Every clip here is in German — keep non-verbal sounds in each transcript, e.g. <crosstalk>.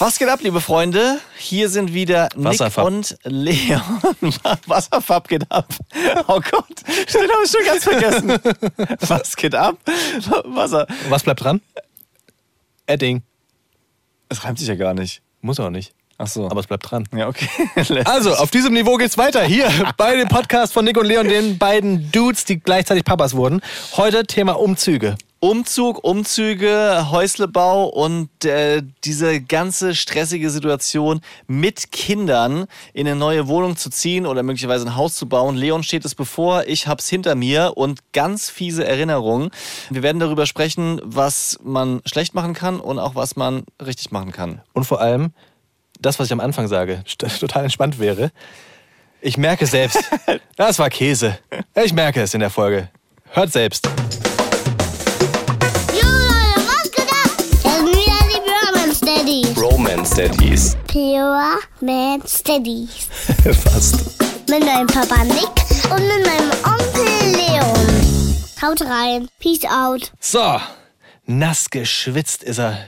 Was geht ab, liebe Freunde? Hier sind wieder Wasserfab. Nick und Leon. <laughs> Wasserfab geht ab. Oh Gott, den habe ich schon ganz vergessen. Was geht ab? Wasser. Was bleibt dran? Edding. Es reimt sich ja gar nicht. Muss auch nicht. Ach so. Aber es bleibt dran. ja, okay. <laughs> Also, auf diesem Niveau geht's weiter. Hier bei dem Podcast von Nick und Leon, den beiden Dudes, die gleichzeitig Papas wurden. Heute Thema Umzüge. Umzug, Umzüge, Häuslebau und äh, diese ganze stressige Situation mit Kindern in eine neue Wohnung zu ziehen oder möglicherweise ein Haus zu bauen. Leon steht es bevor, ich hab's hinter mir und ganz fiese Erinnerungen. Wir werden darüber sprechen, was man schlecht machen kann und auch was man richtig machen kann. Und vor allem, das, was ich am Anfang sage, total entspannt wäre. Ich merke selbst, <laughs> das war Käse. Ich merke es in der Folge. Hört selbst. Steadies. Romance Daddies. <laughs> Pure Man Steadies. Fast. Mit meinem Papa Nick und mit meinem Onkel Leon. Haut rein. Peace out. So, nass geschwitzt ist er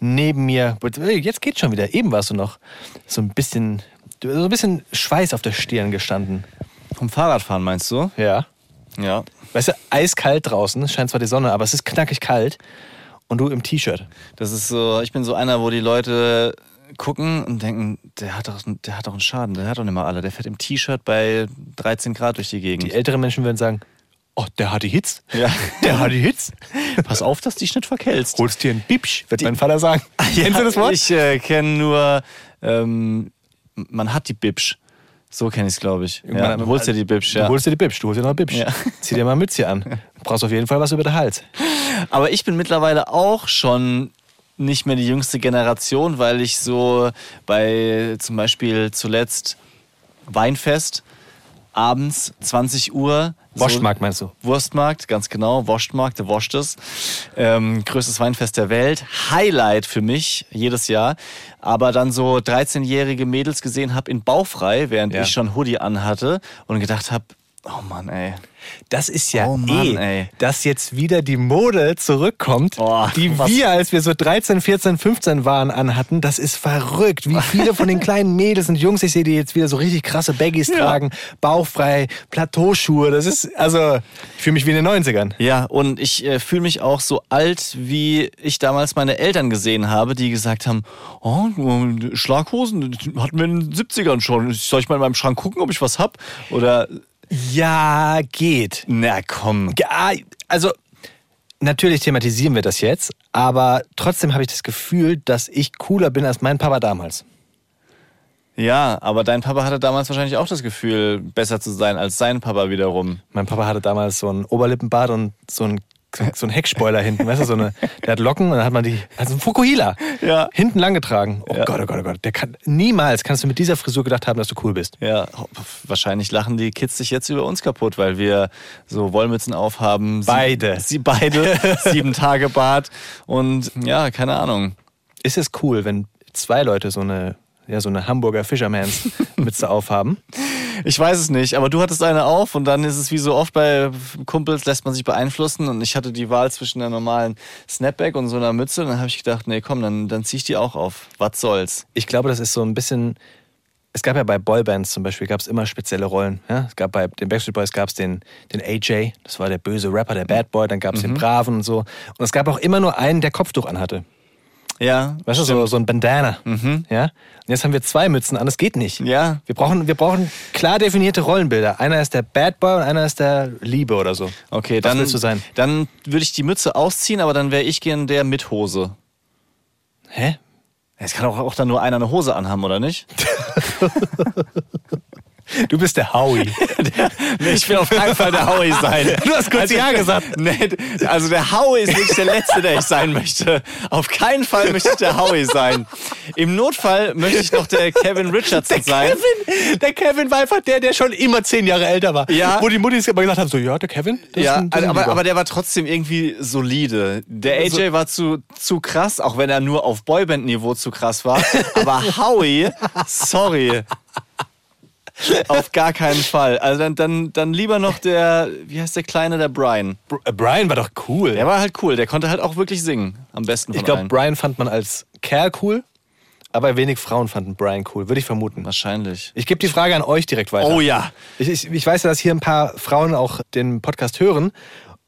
neben mir. Jetzt geht's schon wieder. Eben warst du noch so ein bisschen, so ein bisschen Schweiß auf der Stirn gestanden. Vom Fahrradfahren meinst du? Ja. Ja. Weißt du, eiskalt draußen, es scheint zwar die Sonne, aber es ist knackig kalt. Und du im T-Shirt. Das ist so, ich bin so einer, wo die Leute gucken und denken, der hat doch, der hat doch einen Schaden, der hat doch nicht mal alle. Der fährt im T-Shirt bei 13 Grad durch die Gegend. Die älteren Menschen würden sagen, oh, der hat die Hitz. Ja. Der hat die Hitz. <laughs> Pass auf, dass du dich nicht verkältst. Holst dir ein Bibsch, wird mein Vater sagen. <laughs> Kennst du das Wort? Ich äh, kenne nur, ähm, man hat die Bibsch. So kenne ich es, glaube ich. Ja, du holst dir die Bibsch, ja. Du holst dir die Bibsch, du holst dir noch eine Bibsch. Ja. Zieh dir mal ein Mützchen an. Du <laughs> brauchst auf jeden Fall was über den Hals. Aber ich bin mittlerweile auch schon nicht mehr die jüngste Generation, weil ich so bei zum Beispiel zuletzt Weinfest abends 20 Uhr. Wurstmarkt meinst du? Wurstmarkt, ganz genau. Wurstmarkt, der Wurstes. Ähm, größtes Weinfest der Welt. Highlight für mich jedes Jahr. Aber dann so 13-jährige Mädels gesehen habe in Baufrei, während Ja. ich schon Hoodie anhatte und gedacht habe, oh Mann, ey. Das ist ja Oh Mann, eh, ey. dass jetzt wieder die Mode zurückkommt, Oh, die was- wir, als wir so 13, 14, 15 waren, anhatten. Das ist verrückt, wie viele von den kleinen Mädels und Jungs ich sehe, die jetzt wieder so richtig krasse Baggies tragen, bauchfrei, Plateauschuhe. Das ist, also, ich fühle mich wie in den 90ern. Ja, und ich äh, fühle mich auch so alt, wie ich damals meine Eltern gesehen habe, die gesagt haben, oh, Schlaghosen hatten wir in den 70ern schon. Soll ich mal in meinem Schrank gucken, ob ich was hab? Oder, Ja, geht. na komm. Ja, also natürlich thematisieren wir das jetzt, aber trotzdem habe ich das Gefühl, dass ich cooler bin als mein Papa damals. Ja, aber dein Papa hatte damals wahrscheinlich auch das Gefühl, besser zu sein als sein Papa wiederum. Mein Papa hatte damals so ein Oberlippenbart und so ein so ein Heckspoiler hinten, weißt du, so eine, der hat Locken und dann hat man die, also ein Fukuhila, Ja. hinten lang getragen. Oh Ja. Gott, oh Gott, oh Gott, der kann, niemals kannst du mit dieser Frisur gedacht haben, dass du cool bist. Ja, wahrscheinlich lachen die Kids sich jetzt über uns kaputt, weil wir so Wollmützen aufhaben. Sie- Beide. Sie beide, <laughs> sieben Tage Bart und ja, keine Ahnung. Ist es cool, wenn zwei Leute so eine, ja, so eine Hamburger Fishermans <laughs> Mütze aufhaben? Ich weiß es nicht, aber du hattest eine auf und dann ist es wie so oft bei Kumpels, lässt man sich beeinflussen und ich hatte die Wahl zwischen einer normalen Snapback und so einer Mütze und dann habe ich gedacht, nee, komm, dann, dann zieh ich die auch auf. Was soll's? Ich glaube, das ist so ein bisschen. Es gab ja bei Boybands zum Beispiel gab es immer spezielle Rollen. Ja? Es gab bei den Backstreet Boys gab es den, den AJ, das war der böse Rapper, der Bad Boy, dann gab es den Braven und so. Und es gab auch immer nur einen, der Kopftuch anhatte. Ja, Weißt du, so, so ein Bandana. Ja? Und jetzt haben wir zwei Mützen an, das geht nicht. Ja. Wir brauchen, wir brauchen klar definierte Rollenbilder. Einer ist der Bad Boy und einer ist der Liebe oder so. Okay, Was dann, willst du sein? dann würde ich die Mütze ausziehen, aber dann wäre ich gern der mit Hose. Hä? Es kann auch, auch dann nur einer eine Hose anhaben, oder nicht? <laughs> Du bist der Howie. <laughs> Nee, ich will auf keinen Fall der Howie sein. <laughs> Du hast kurz Ja gesagt. Nee, also der Howie ist wirklich der Letzte, der ich sein möchte. Auf keinen Fall möchte ich der Howie sein. Im Notfall möchte ich noch der Kevin Richardson sein. Kevin, der Kevin war einfach der, der schon immer zehn Jahre älter war. Ja. Wo die Muttis immer gesagt haben, so, ja, der Kevin, Ja, ein, aber, Lieber. aber der war trotzdem irgendwie solide. Der AJ war zu, zu krass, auch wenn er nur auf Boyband-Niveau zu krass war. Aber Howie, sorry. <laughs> Auf gar keinen Fall. Also dann, dann, dann lieber noch der, wie heißt der Kleine, der Brian. Br- äh, Brian war doch cool. Der war halt cool, der konnte halt auch wirklich singen. Am besten von ich glaube. Brian fand man als Kerl cool, aber wenig Frauen fanden Brian cool, würde ich vermuten. Wahrscheinlich. Ich gebe die Frage an euch direkt weiter. Oh ja. Ich, ich, ich weiß ja, dass hier ein paar Frauen auch den Podcast hören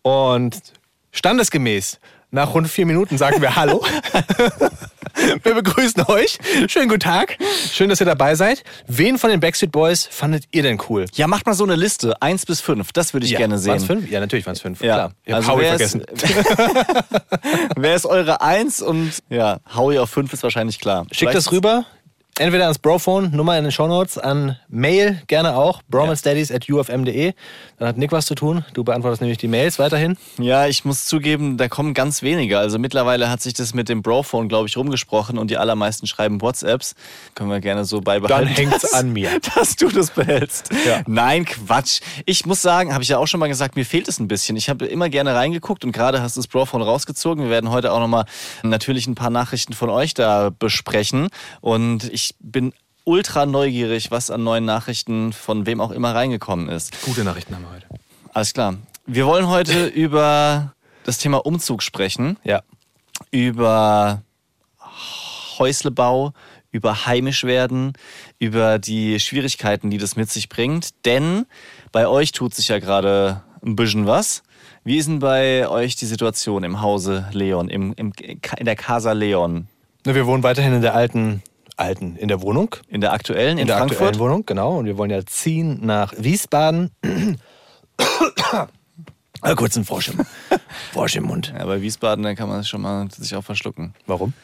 und standesgemäß nach rund vier Minuten sagen wir Hallo. <laughs> <laughs> <laughs> wir begrüßen euch. Schönen guten Tag. Schön, dass ihr dabei seid. Wen von den Backstreet Boys fandet ihr denn cool? Ja, macht mal so eine Liste. Eins bis fünf. Das würde ich gerne sehen. Waren's fünf? Ja, natürlich waren es fünf. Ja. Klar. Ich Also Howie wer vergessen. Ist, <laughs> wer ist eure Eins? Und ja, Howie auf fünf ist wahrscheinlich klar. Schickt Vielleicht- das rüber. Entweder ans Brophone, Nummer in den Shownotes, an Mail gerne auch, bromansdaddies at ufm.de. Dann hat Nick was zu tun. Du beantwortest nämlich die Mails weiterhin. Ja, ich muss zugeben, da kommen ganz wenige. Also mittlerweile hat sich das mit dem Brophone, glaube ich, rumgesprochen und die allermeisten schreiben WhatsApps. Können wir gerne so beibehalten. Dann hängt's dass- an mir. <laughs> Dass du das behältst. Ja. Nein, Quatsch. Ich muss sagen, habe ich ja auch schon mal gesagt, mir fehlt es ein bisschen. Ich habe immer gerne reingeguckt und gerade hast du das Brophone rausgezogen. Wir werden heute auch nochmal natürlich ein paar Nachrichten von euch da besprechen. Und ich bin ultra neugierig, was an neuen Nachrichten von wem auch immer reingekommen ist. Gute Nachrichten haben wir heute. Alles klar. Wir wollen heute <laughs> über das Thema Umzug sprechen, Ja. über Häuslebau, über heimisch werden, über die Schwierigkeiten, die das mit sich bringt. Denn bei euch tut sich ja gerade ein bisschen was. Wie ist denn bei euch die Situation im Hause Leon, im, im, in der Casa Leon? Wir wohnen weiterhin in der alten, alten, in der Wohnung. In der aktuellen, in, In der Frankfurt? aktuellen Wohnung, genau. Und wir wollen ja ziehen nach Wiesbaden. <coughs> Ah, kurz ein Frosch im, <laughs> Frosch im Mund. Ja, bei Wiesbaden, da kann man schon mal sich auch verschlucken. Warum?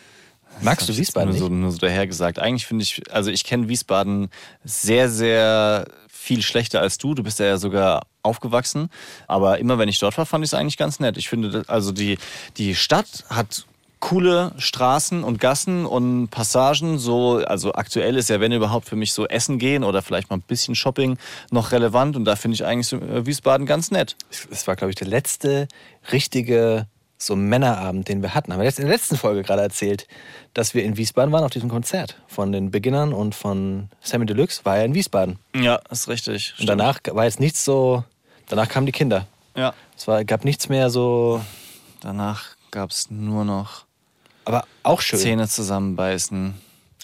Magst du Wiesbaden nur nicht? so, nur so dahergesagt. Eigentlich finde ich, also ich kenne Wiesbaden sehr, sehr viel schlechter als du. Du bist ja sogar aufgewachsen. Aber immer wenn ich dort war, fand ich es eigentlich ganz nett. Ich finde, also die, die Stadt hat coole Straßen und Gassen und Passagen. So, also aktuell ist ja, wenn überhaupt, für mich so Essen gehen oder vielleicht mal ein bisschen Shopping noch relevant. Und da finde ich eigentlich äh, Wiesbaden ganz nett. Es war, glaube ich, der letzte richtige so Männerabend, den wir hatten. Haben wir jetzt in der letzten Folge gerade erzählt, dass wir in Wiesbaden waren auf diesem Konzert von den Beginnern und von Sammy Deluxe. War ja in Wiesbaden. Ja, ist richtig. Und danach war jetzt nichts so. Danach kamen die Kinder. Ja. Es war, gab nichts mehr so. Danach gab es nur noch Aber auch schön. Zähne zusammenbeißen.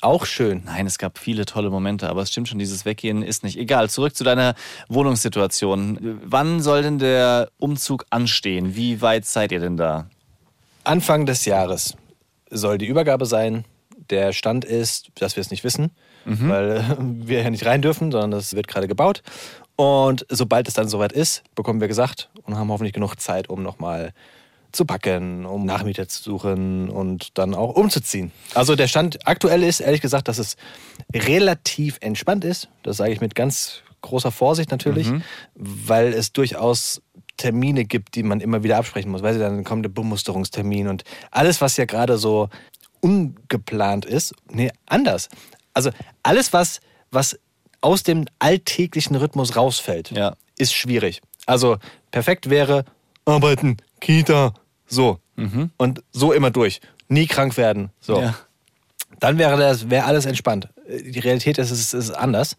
Auch schön. Nein, es gab viele tolle Momente, aber es stimmt schon, dieses Weggehen ist nicht. Egal, zurück zu deiner Wohnungssituation. Wann soll denn der Umzug anstehen? Wie weit seid ihr denn da? Anfang des Jahres soll die Übergabe sein. Der Stand ist, dass wir es nicht wissen, weil äh, wir ja nicht rein dürfen, sondern das wird gerade gebaut. Und sobald es dann soweit ist, bekommen wir gesagt und haben hoffentlich genug Zeit, um nochmal zu packen, um Nachmieter zu suchen und dann auch umzuziehen. Also der Stand aktuell ist, ehrlich gesagt, dass es relativ entspannt ist. Das sage ich mit ganz großer Vorsicht natürlich, weil es durchaus Termine gibt, die man immer wieder absprechen muss. Weil dann kommt der Bemusterungstermin und alles, was ja gerade so ungeplant ist, nee, anders. Also alles, was, was aus dem alltäglichen Rhythmus rausfällt, Ja. ist schwierig. Also perfekt wäre arbeiten, Kita, so. Und so immer durch. Nie krank werden. So. Ja. Dann wäre das wäre alles entspannt. Die Realität ist, ist, ist anders.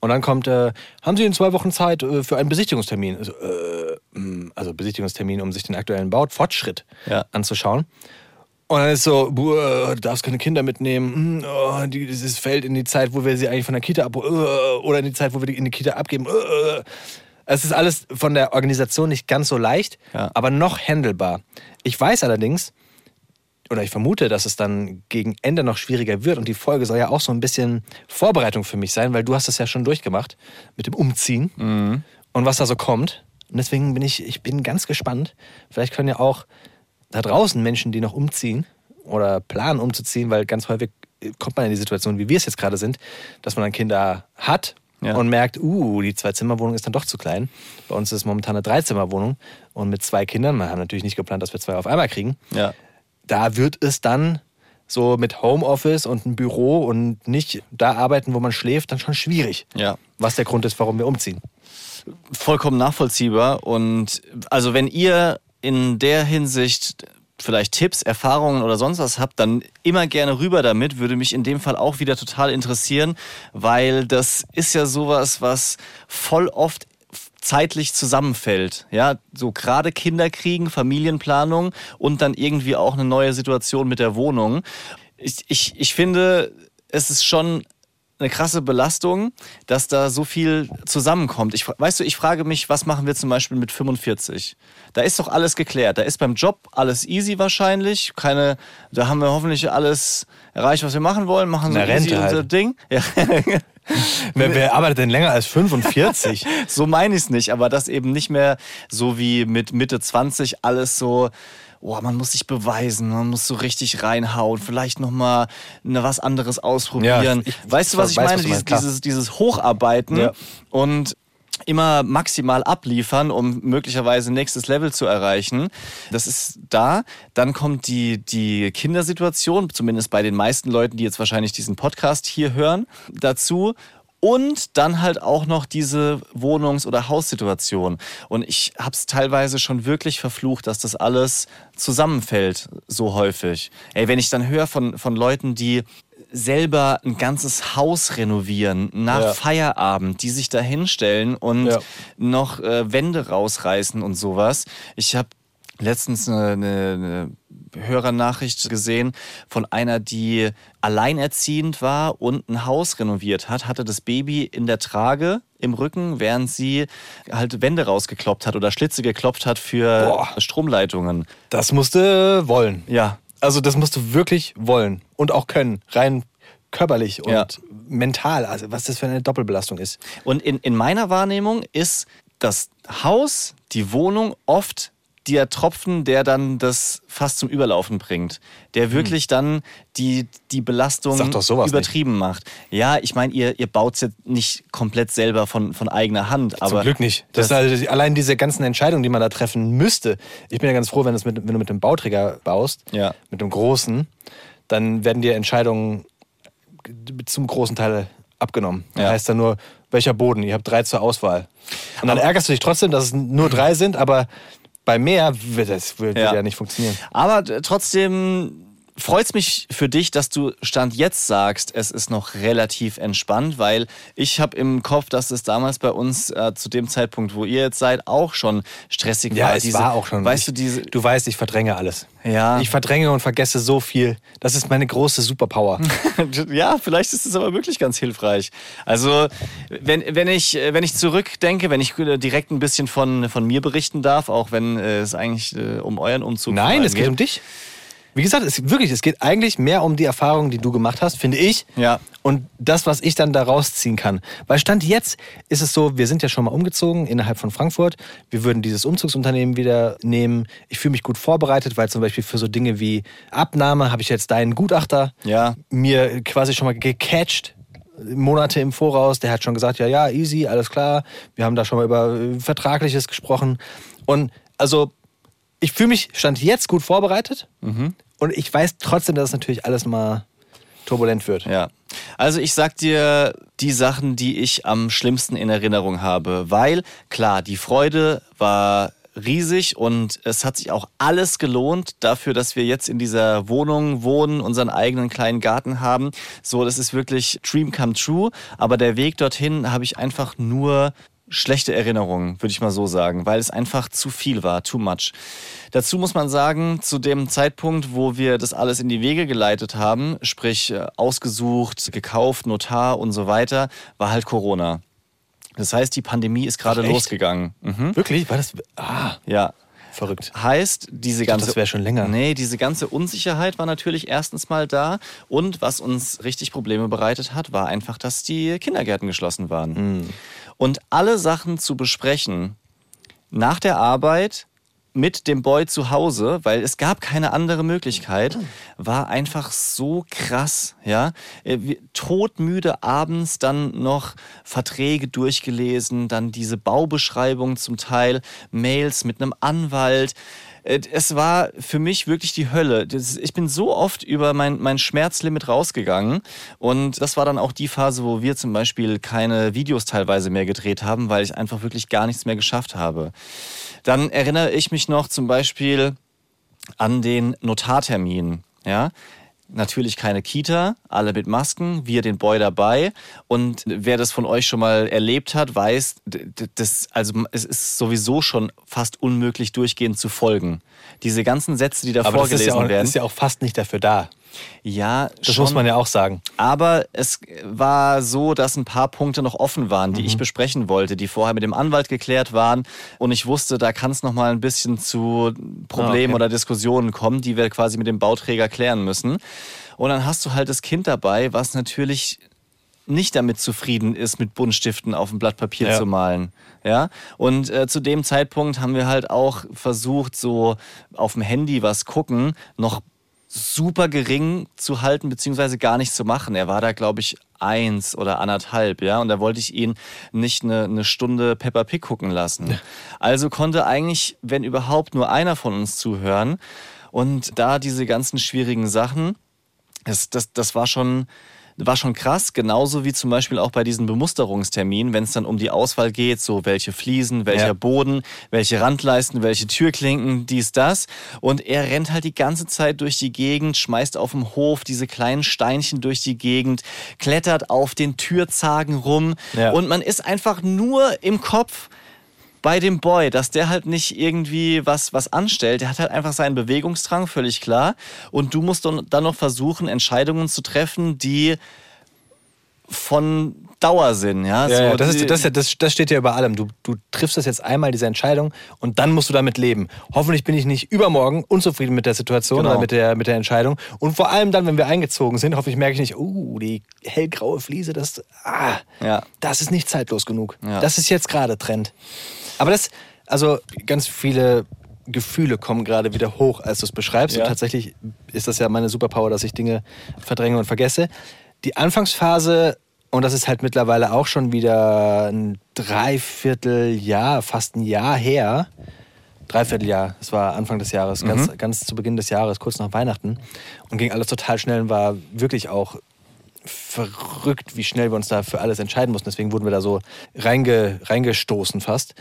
Und dann kommt, äh, haben Sie in zwei Wochen Zeit äh, für einen Besichtigungstermin? Also, äh, mh, also Besichtigungstermin, um sich den aktuellen Baufortschritt Ja. anzuschauen. Und dann ist so, du darfst keine Kinder mitnehmen. Hm, Oh, die, dieses fällt in die Zeit, wo wir sie eigentlich von der Kita ab oder in die Zeit, wo wir die in die Kita abgeben. Es ist alles von der Organisation nicht ganz so leicht, Ja. aber noch handelbar. Ich weiß allerdings, oder ich vermute, dass es dann gegen Ende noch schwieriger wird und die Folge soll ja auch so ein bisschen Vorbereitung für mich sein, weil du hast das ja schon durchgemacht mit dem Umziehen und was da so kommt. Und deswegen bin ich, ich bin ganz gespannt. Vielleicht können ja auch da draußen Menschen, die noch umziehen oder planen umzuziehen, weil ganz häufig kommt man in die Situation, wie wir es jetzt gerade sind, dass man dann Kinder hat Ja. und merkt, uh, die Zwei-Zimmer-Wohnung ist dann doch zu klein. Bei uns ist es momentan eine Dreizimmer-Wohnung und mit zwei Kindern, wir haben natürlich nicht geplant, dass wir zwei auf einmal kriegen, Ja. da wird es dann so mit Homeoffice und ein Büro und nicht da arbeiten, wo man schläft, dann schon schwierig. Ja. Was der Grund ist, warum wir umziehen. vollkommen nachvollziehbar. Und also wenn ihr in der Hinsicht vielleicht Tipps, Erfahrungen oder sonst was habt, dann immer gerne rüber damit. Würde mich in dem Fall auch wieder total interessieren, weil das ist ja sowas, was voll oft zeitlich zusammenfällt. Ja, so gerade Kinder kriegen, Familienplanung und dann irgendwie auch eine neue Situation mit der Wohnung. Ich, ich, ich finde, es ist schon eine krasse Belastung, dass da so viel zusammenkommt. Ich, weißt du, ich frage mich, was machen wir zum Beispiel mit 45? Da ist doch alles geklärt. Da ist beim Job alles easy wahrscheinlich. Keine, da haben wir hoffentlich alles erreicht, was wir machen wollen. Machen so easy Rente unser halt. Ding. Ja. <laughs> Wer, wer arbeitet denn länger als 45? <laughs> so meine ich es nicht, aber das eben nicht mehr so wie mit Mitte 20 alles so. Oh, man muss sich beweisen, man muss so richtig reinhauen, vielleicht nochmal ne, was anderes ausprobieren. Ja, ich weißt du, was ich weiß, meine? was du dieses, dieses, dieses Hocharbeiten Ja. und immer maximal abliefern, um möglicherweise nächstes Level zu erreichen. Das ist da. Dann kommt die, die Kindersituation, zumindest bei den meisten Leuten, die jetzt wahrscheinlich diesen Podcast hier hören, dazu. Und dann halt auch noch diese Wohnungs- oder Haussituation. Und ich habe es teilweise schon wirklich verflucht, dass das alles zusammenfällt so häufig. Ey, wenn ich dann höre von, von Leuten, die selber ein ganzes Haus renovieren nach Ja. Feierabend, die sich da hinstellen und Ja. noch äh, Wände rausreißen und sowas. Ich habe letztens eine, eine, eine Hörernachricht gesehen von einer, die alleinerziehend war und ein Haus renoviert hat, hatte das Baby in der Trage im Rücken, während sie halt Wände rausgekloppt hat oder Schlitze geklopft hat für Boah. Stromleitungen. Das musste wollen. Ja, Also das musst du wirklich wollen und auch können, rein körperlich und Ja. mental. Also was das für eine Doppelbelastung ist. Und in, in meiner Wahrnehmung ist das Haus, die Wohnung oft der Tropfen, der dann das fast zum Überlaufen bringt. Der wirklich dann die, die Belastung Hm. Übertrieben macht. Ja, ich meine, ihr, ihr baut es jetzt nicht komplett selber von, von eigener Hand. Aber Zum Glück nicht. Das, das- ist also allein diese ganzen Entscheidungen, die man da treffen müsste. Ich bin ja ganz froh, wenn, das mit, wenn du mit einem Bauträger baust, Ja. mit einem großen, dann werden dir Entscheidungen zum großen Teil abgenommen. Das Ja. heißt dann nur, welcher Boden? Ihr habt drei zur Auswahl. Und dann ärgerst du dich trotzdem, dass es nur drei sind, aber bei mehr wird das wird Ja. ja. nicht funktionieren. Aber trotzdem freut es mich für dich, dass du Stand jetzt sagst, es ist noch relativ entspannt, weil ich habe im Kopf, dass es damals bei uns äh, zu dem Zeitpunkt, wo ihr jetzt seid, auch schon stressig Ja, war. es war auch schon. Weißt ich, du, diese. du weißt, ich verdränge alles. Ja. Ich verdränge und vergesse so viel. Das ist meine große Superpower. <laughs> Ja, vielleicht ist es aber wirklich ganz hilfreich. Also, wenn, wenn, ich, wenn ich zurückdenke, wenn ich äh, direkt ein bisschen von, von mir berichten darf, auch wenn äh, es eigentlich äh, um euren Umzug vor Nein, es geht um dich. Wie gesagt, es, wirklich, es geht eigentlich mehr um die Erfahrungen, die du gemacht hast, finde ich. Ja. Und das, was ich dann da rausziehen kann. Weil Stand jetzt ist es so, wir sind ja schon mal umgezogen innerhalb von Frankfurt. Wir würden dieses Umzugsunternehmen wieder nehmen. Ich fühle mich gut vorbereitet, weil zum Beispiel für so Dinge wie Abnahme habe ich jetzt deinen Gutachter Ja. mir quasi schon mal gecatcht. Monate im Voraus, der hat schon gesagt, ja, ja, easy, alles klar. Wir haben da schon mal über äh, Vertragliches gesprochen. Und also, ich fühle mich Stand jetzt gut vorbereitet. Und ich weiß trotzdem, dass es natürlich alles mal turbulent wird. Ja. Also ich sag dir die Sachen, die ich am schlimmsten in Erinnerung habe, weil klar, die Freude war riesig und es hat sich auch alles gelohnt dafür, dass wir jetzt in dieser Wohnung wohnen, unseren eigenen kleinen Garten haben. So, das ist wirklich Dream come true, aber der Weg dorthin habe ich einfach nur schlechte Erinnerungen, würde ich mal so sagen, weil es einfach zu viel war, too much. Dazu muss man sagen, zu dem Zeitpunkt, wo wir das alles in die Wege geleitet haben, sprich äh, ausgesucht, gekauft, Notar und so weiter, war halt Corona. Das heißt, die Pandemie ist gerade losgegangen. Mhm. Wirklich? War das. Ah, Ja. verrückt. Heißt, diese dachte, ganze. das wäre schon länger. Nee, diese ganze Unsicherheit war natürlich erstens mal da. Und was uns richtig Probleme bereitet hat, war einfach, dass die Kindergärten geschlossen waren. Hm. Und alle Sachen zu besprechen nach der Arbeit mit dem Boy zu Hause, weil es gab keine andere Möglichkeit, war einfach so krass, ja. Äh, Todmüde abends dann noch Verträge durchgelesen, dann diese Baubeschreibung zum Teil, Mails mit einem Anwalt. Äh, Es war für mich wirklich die Hölle. Ich bin so oft über mein, mein Schmerzlimit rausgegangen. Und das war dann auch die Phase, wo wir zum Beispiel keine Videos teilweise mehr gedreht haben, weil ich einfach wirklich gar nichts mehr geschafft habe. Dann erinnere ich mich noch zum Beispiel an den Notartermin. Ja? Natürlich keine Kita, alle mit Masken, wir den Boy dabei. Und wer das von euch schon mal erlebt hat, weiß, das, also es ist sowieso schon fast unmöglich, durchgehend zu folgen. Diese ganzen Sätze, die da Aber das ist vorgelesen ja, auch, werden. ist ja auch fast nicht dafür da. Ja, Das schon. muss man ja auch sagen. Aber es war so, dass ein paar Punkte noch offen waren, die ich besprechen wollte, die vorher mit dem Anwalt geklärt waren. Und ich wusste, da kann es noch mal ein bisschen zu Problemen Ah, okay. oder Diskussionen kommen, die wir quasi mit dem Bauträger klären müssen. Und dann hast du halt das Kind dabei, was natürlich nicht damit zufrieden ist, mit Buntstiften auf ein Blatt Papier Ja. zu malen. Ja? Und äh, zu dem Zeitpunkt haben wir halt auch versucht, so auf dem Handy was gucken, noch super gering zu halten, beziehungsweise gar nicht zu machen. Er war da, glaube ich, eins oder anderthalb, ja. Und da wollte ich ihn nicht eine, eine Stunde Peppa Pig gucken lassen. Also konnte eigentlich, wenn überhaupt, nur einer von uns zuhören. Und da diese ganzen schwierigen Sachen, das, das, das war schon, war schon krass, genauso wie zum Beispiel auch bei diesen Bemusterungsterminen, wenn es dann um die Auswahl geht, so welche Fliesen, welcher Ja. Boden, welche Randleisten, welche Türklinken, dies, das. Und er rennt halt die ganze Zeit durch die Gegend, schmeißt auf dem Hof diese kleinen Steinchen durch die Gegend, klettert auf den Türzagen rum Ja. und man ist einfach nur im Kopf bei dem Boy, dass der halt nicht irgendwie was, was anstellt. Der hat halt einfach seinen Bewegungsdrang, völlig klar. Und du musst dann noch versuchen, Entscheidungen zu treffen, die von Dauer sind. Ja, Ja, So ja, das, ist, das, das, das steht ja über allem. Du, du triffst das jetzt einmal, diese Entscheidung, und dann musst du damit leben. Hoffentlich bin ich nicht übermorgen unzufrieden mit der Situation Genau. oder mit der, mit der Entscheidung. Und vor allem dann, wenn wir eingezogen sind, hoffentlich merke ich nicht, uh, die hellgraue Fliese, das, ah, Ja. das ist nicht zeitlos genug. Ja. Das ist jetzt gerade Trend. Aber das, also ganz viele Gefühle kommen gerade wieder hoch, als du es beschreibst. Ja. Und tatsächlich ist das ja meine Superpower, dass ich Dinge verdränge und vergesse. Die Anfangsphase, und das ist halt mittlerweile auch schon wieder ein Dreivierteljahr, fast ein Jahr her. Dreivierteljahr, das war Anfang des Jahres, ganz, ganz zu Beginn des Jahres, kurz nach Weihnachten. Und ging alles total schnell und war wirklich auch verrückt, wie schnell wir uns da für alles entscheiden mussten. Deswegen wurden wir da so reinge, reingestoßen fast.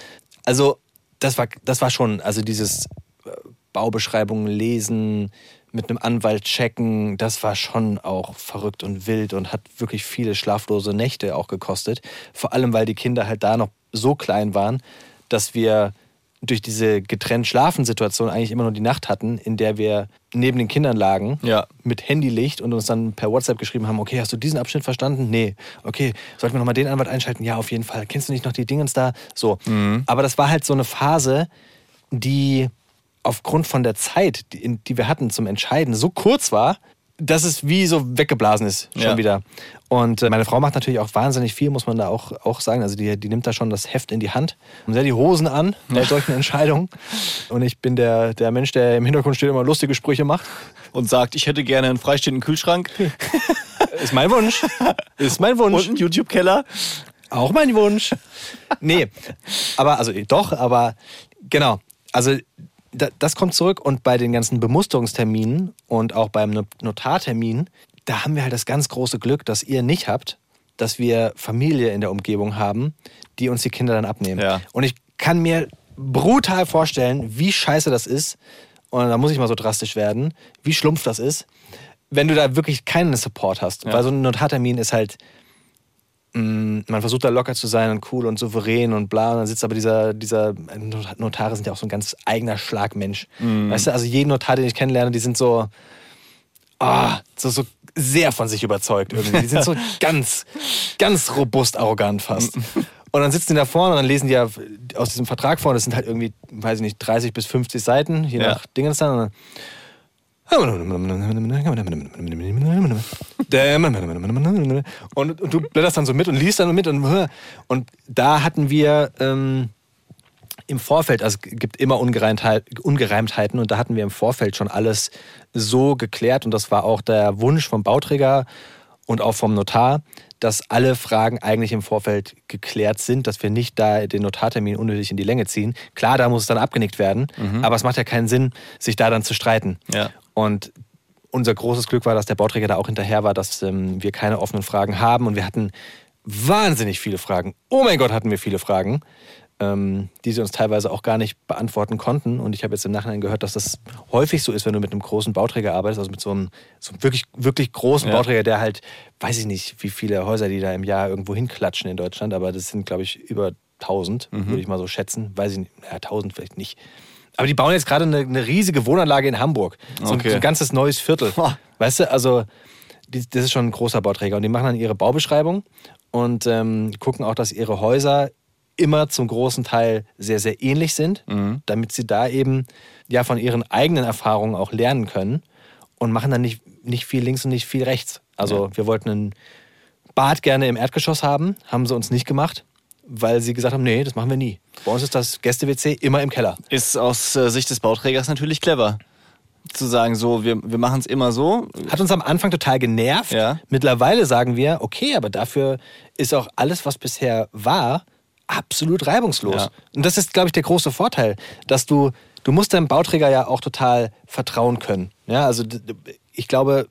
Also das war, das war schon, also dieses äh, Baubeschreibungen lesen, mit einem Anwalt checken, das war schon auch verrückt und wild und hat wirklich viele schlaflose Nächte auch gekostet. Vor allem, weil die Kinder halt da noch so klein waren, dass wir durch diese getrennt Schlafen-Situation eigentlich immer nur die Nacht hatten, in der wir neben den Kindern lagen, Ja. mit Handylicht und uns dann per WhatsApp geschrieben haben, okay, hast du diesen Abschnitt verstanden? Nee. Okay, sollten wir nochmal den Anwalt einschalten? Ja, auf jeden Fall. Kennst du nicht noch die Dingens da? So. Aber das war halt so eine Phase, die aufgrund von der Zeit, die, die wir hatten zum Entscheiden, so kurz war, dass es wie so weggeblasen ist schon Ja. wieder. Und äh, meine Frau macht natürlich auch wahnsinnig viel, muss man da auch, auch sagen. Also die, die nimmt da schon das Heft in die Hand und sehr die Hosen an bei solchen Entscheidungen. Und ich bin der, der Mensch, der im Hintergrund steht und immer lustige Sprüche macht. und sagt, ich hätte gerne einen freistehenden Kühlschrank <laughs> Ist mein Wunsch. Ist mein und Wunsch. einen YouTube-Keller. Auch mein Wunsch. Nee, aber, also doch, aber genau. Also das kommt zurück und bei den ganzen Bemusterungsterminen und auch beim No- Notartermin, da haben wir halt das ganz große Glück, dass ihr nicht habt, dass wir Familie in der Umgebung haben, die uns die Kinder dann abnehmen. Ja. Und ich kann mir brutal vorstellen, wie scheiße das ist, und da muss ich mal so drastisch werden, wie schlumpf das ist, wenn du da wirklich keinen Support hast. Ja. Weil so ein Notartermin ist halt, man versucht da locker zu sein und cool und souverän und bla, und dann sitzt aber dieser, dieser, Notare sind ja auch so ein ganz eigener Schlagmensch. Weißt du, also jeden Notar, den ich kennenlerne, die sind so, ah, so, so sehr von sich überzeugt irgendwie. Die sind so <laughs> ganz, ganz robust arrogant fast. Und dann sitzen die da vorne und dann lesen die ja aus diesem Vertrag vor, das sind halt irgendwie, weiß ich nicht, 30 bis 50 Seiten, je Ja. nach Dingens dann. Und dann und, und du blätterst dann so mit und liest dann mit und, und da hatten wir ähm, im Vorfeld, also es gibt immer Ungereimtheit, Ungereimtheiten und da hatten wir im Vorfeld schon alles so geklärt und das war auch der Wunsch vom Bauträger und auch vom Notar, dass alle Fragen eigentlich im Vorfeld geklärt sind, dass wir nicht da den Notartermin unnötig in die Länge ziehen. Klar, da muss es dann abgenickt werden, aber es macht ja keinen Sinn, sich da dann zu streiten. Ja. Und unser großes Glück war, dass der Bauträger da auch hinterher war, dass ähm, wir keine offenen Fragen haben. Und wir hatten wahnsinnig viele Fragen. Oh mein Gott, hatten wir viele Fragen, ähm, die sie uns teilweise auch gar nicht beantworten konnten. Und ich habe jetzt im Nachhinein gehört, dass das häufig so ist, wenn du mit einem großen Bauträger arbeitest, also mit so einem, so einem wirklich, wirklich großen Ja. Bauträger, der halt, weiß ich nicht, wie viele Häuser die da im Jahr irgendwo hinklatschen in Deutschland, aber das sind, glaube ich, über 1000, würde ich mal so schätzen. Weiß ich nicht, ja, 1000 vielleicht nicht. Aber die bauen jetzt gerade eine, eine riesige Wohnanlage in Hamburg. So, Okay. ein, so ein ganzes neues Viertel. Boah. Weißt du, also die, das ist schon ein großer Bauträger. Und die machen dann ihre Baubeschreibung und ähm, gucken auch, dass ihre Häuser immer zum großen Teil sehr, sehr ähnlich sind, damit sie da eben ja von ihren eigenen Erfahrungen auch lernen können und machen dann nicht, nicht viel links und nicht viel rechts. Also wir wollten ein Bad gerne im Erdgeschoss haben, haben sie uns nicht gemacht, weil sie gesagt haben, nee, das machen wir nie. Bei uns ist das Gäste-WC immer im Keller. Ist aus äh, Sicht des Bauträgers natürlich clever. Zu sagen, so, wir, wir machen es immer so. Hat uns am Anfang total genervt. Ja. Mittlerweile sagen wir, okay, aber dafür ist auch alles, was bisher war, absolut reibungslos. Ja. Und das ist, glaube ich, der große Vorteil, dass du, du musst deinem Bauträger ja auch total vertrauen können. Ja, also ich glaube,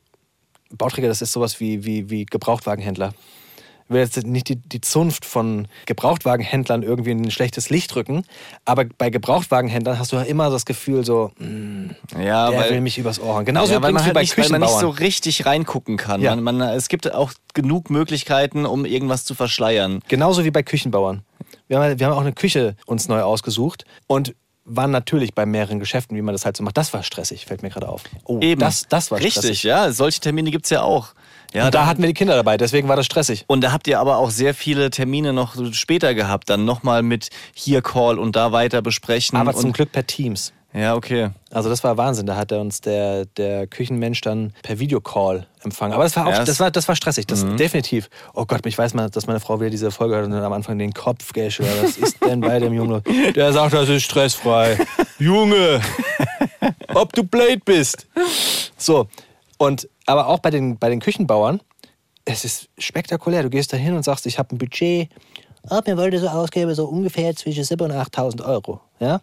Bauträger, das ist sowas wie, wie, wie Gebrauchtwagenhändler. Ich will jetzt nicht die, die Zunft von Gebrauchtwagenhändlern irgendwie in ein schlechtes Licht rücken, aber bei Gebrauchtwagenhändlern hast du ja immer das Gefühl so, mm, Ja, der weil, will mich übers Ohr hauen. Genauso ja, weil, man wie halt bei nicht, weil man nicht so richtig reingucken kann. Ja. Man, man, es gibt auch genug Möglichkeiten, um irgendwas zu verschleiern. Genauso wie bei Küchenbauern. Wir haben, wir haben auch eine Küche uns neu ausgesucht und waren natürlich bei mehreren Geschäften, wie man das halt so macht. Das war stressig, fällt mir gerade auf. Oh, Eben. Das, das war Richtig, stressig. ja. Solche Termine gibt es ja auch. Ja, und da hatten wir die Kinder dabei, deswegen war das stressig. Und da habt ihr aber auch sehr viele Termine noch später gehabt, dann nochmal mit hier Call und da weiter besprechen. Aber zum Glück per Teams. Ja, okay. Also das war Wahnsinn. Da hat er uns der, der Küchenmensch dann per Videocall empfangen. Aber das war auch, das war, das war stressig. Das definitiv. Oh Gott, ich weiß mal, dass meine Frau wieder diese Folge hört und dann am Anfang den Kopf hat. Was ist denn bei dem Junge? <laughs> Der sagt, das ist stressfrei. Junge, ob du blöd bist. So. Und aber auch bei den, bei den Küchenbauern, es ist spektakulär. Du gehst da hin und sagst, ich habe ein Budget. Oh, mir wollte so ausgeben, so ungefähr zwischen 7.000 und 8.000 Euro. Ja?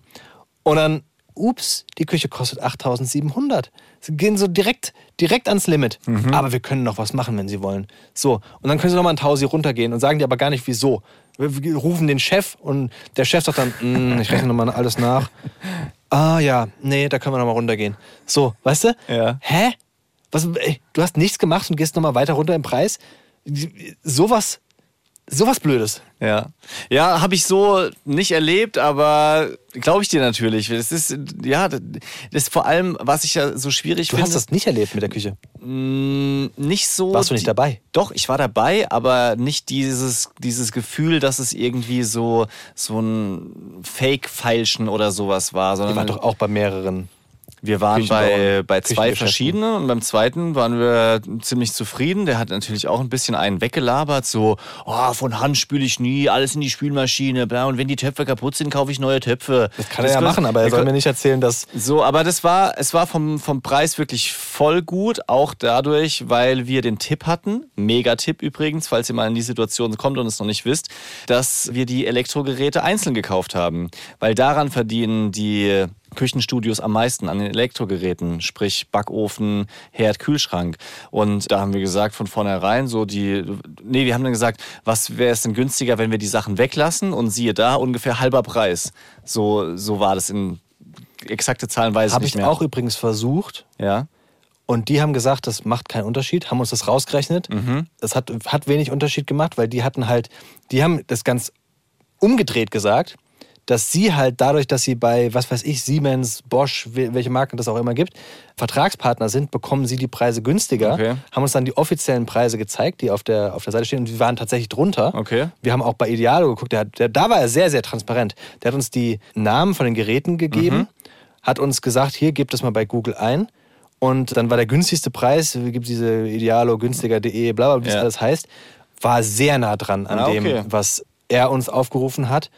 Und dann, ups, die Küche kostet 8.700. Sie gehen so direkt, direkt ans Limit. Aber wir können noch was machen, wenn Sie wollen. So, und dann können Sie noch mal ein Tausi runtergehen und sagen dir aber gar nicht, wieso. Wir rufen den Chef und der Chef sagt dann, "Mm, ich rechne noch mal alles nach. <laughs> Ah ja, nee, da können wir noch mal runtergehen. So, weißt du? Ja. Hä? Was, ey, du hast nichts gemacht und gehst noch mal weiter runter im Preis? Sowas, sowas Blödes. Ja, ja, habe ich so nicht erlebt, aber glaube ich dir natürlich. Das ist ja, das ist vor allem, was ich ja so schwierig Du finde. hast das nicht erlebt mit der Küche. mh, nicht so. Warst du nicht dabei? Doch, ich war dabei, aber nicht dieses, dieses Gefühl, dass es irgendwie so, so ein Fake-Feilschen oder sowas war, Die sondern waren doch auch bei mehreren. Wir waren bei, bei zwei verschiedenen und beim zweiten waren wir ziemlich zufrieden. Der hat natürlich auch ein bisschen einen weggelabert, so, oh, von Hand spüle ich nie, alles in die Spülmaschine, bla, und wenn die Töpfe kaputt sind, kaufe ich neue Töpfe. Das kann er ja machen, aber er soll mir nicht erzählen, dass. So, aber das war, es war vom, vom Preis wirklich voll gut, auch dadurch, weil wir den Tipp hatten, Mega-Tipp übrigens, falls ihr mal in die Situation kommt und es noch nicht wisst, dass wir die Elektrogeräte einzeln gekauft haben. Weil daran verdienen die Küchenstudios am meisten an den Elektrogeräten, sprich Backofen, Herd, Kühlschrank. Und da haben wir gesagt von vornherein so die, nee, wir haben dann gesagt, was wäre es denn günstiger, wenn wir die Sachen weglassen und siehe da, ungefähr halber Preis. So, so war das in exakte Zahlen weiß ich Habe nicht ich mehr. auch übrigens versucht. Ja. Und die haben gesagt, das macht keinen Unterschied, haben uns das rausgerechnet. Das hat, hat wenig Unterschied gemacht, weil die hatten halt, die haben das ganz umgedreht gesagt, dass sie halt dadurch, dass sie bei, was weiß ich, Siemens, Bosch, wel- welche Marken das auch immer gibt, Vertragspartner sind, bekommen sie die Preise günstiger, Okay. haben uns dann die offiziellen Preise gezeigt, die auf der, auf der Seite stehen und die waren tatsächlich drunter. Okay. Wir haben auch bei Idealo geguckt, der, der, da war er sehr, sehr transparent. Der hat uns die Namen von den Geräten gegeben, Mhm. hat uns gesagt, hier, gebt es mal bei Google ein. Und dann war der günstigste Preis, gibt diese Idealo, günstiger.de, bla bla, wie es Ja. alles heißt, war sehr nah dran an Ah, okay. dem, was er uns aufgerufen hat.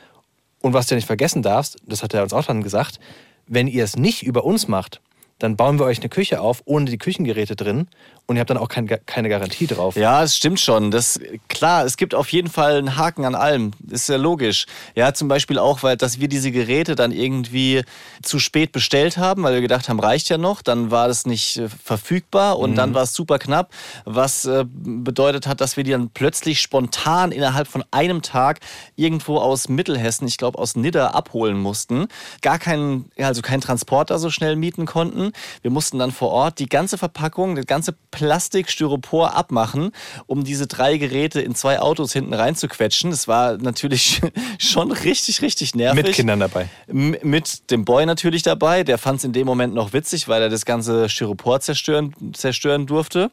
Und was du nicht vergessen darfst, das hat er uns auch dann gesagt, wenn ihr es nicht über uns macht, dann bauen wir euch eine Küche auf, ohne die Küchengeräte drin und ihr habt dann auch kein, keine Garantie drauf. Ja, es stimmt schon. Das, klar, es gibt auf jeden Fall einen Haken an allem. Ist ja logisch. Ja, zum Beispiel auch, weil, dass wir diese Geräte dann irgendwie zu spät bestellt haben, weil wir gedacht haben, reicht ja noch. Dann war das nicht äh, verfügbar und dann war es super knapp, was äh, bedeutet hat, dass wir die dann plötzlich spontan innerhalb von einem Tag irgendwo aus Mittelhessen, ich glaube aus Nidda, abholen mussten. Gar keinen, also keinen Transporter so schnell mieten konnten. Wir mussten dann vor Ort die ganze Verpackung, das ganze Plastik, Styropor abmachen, um diese drei Geräte in zwei Autos hinten reinzuquetschen. Das war natürlich <laughs> schon richtig, richtig nervig. Mit Kindern dabei. M mit dem Boy natürlich dabei. Der fand es in dem Moment noch witzig, weil er das ganze Styropor zerstören, zerstören durfte.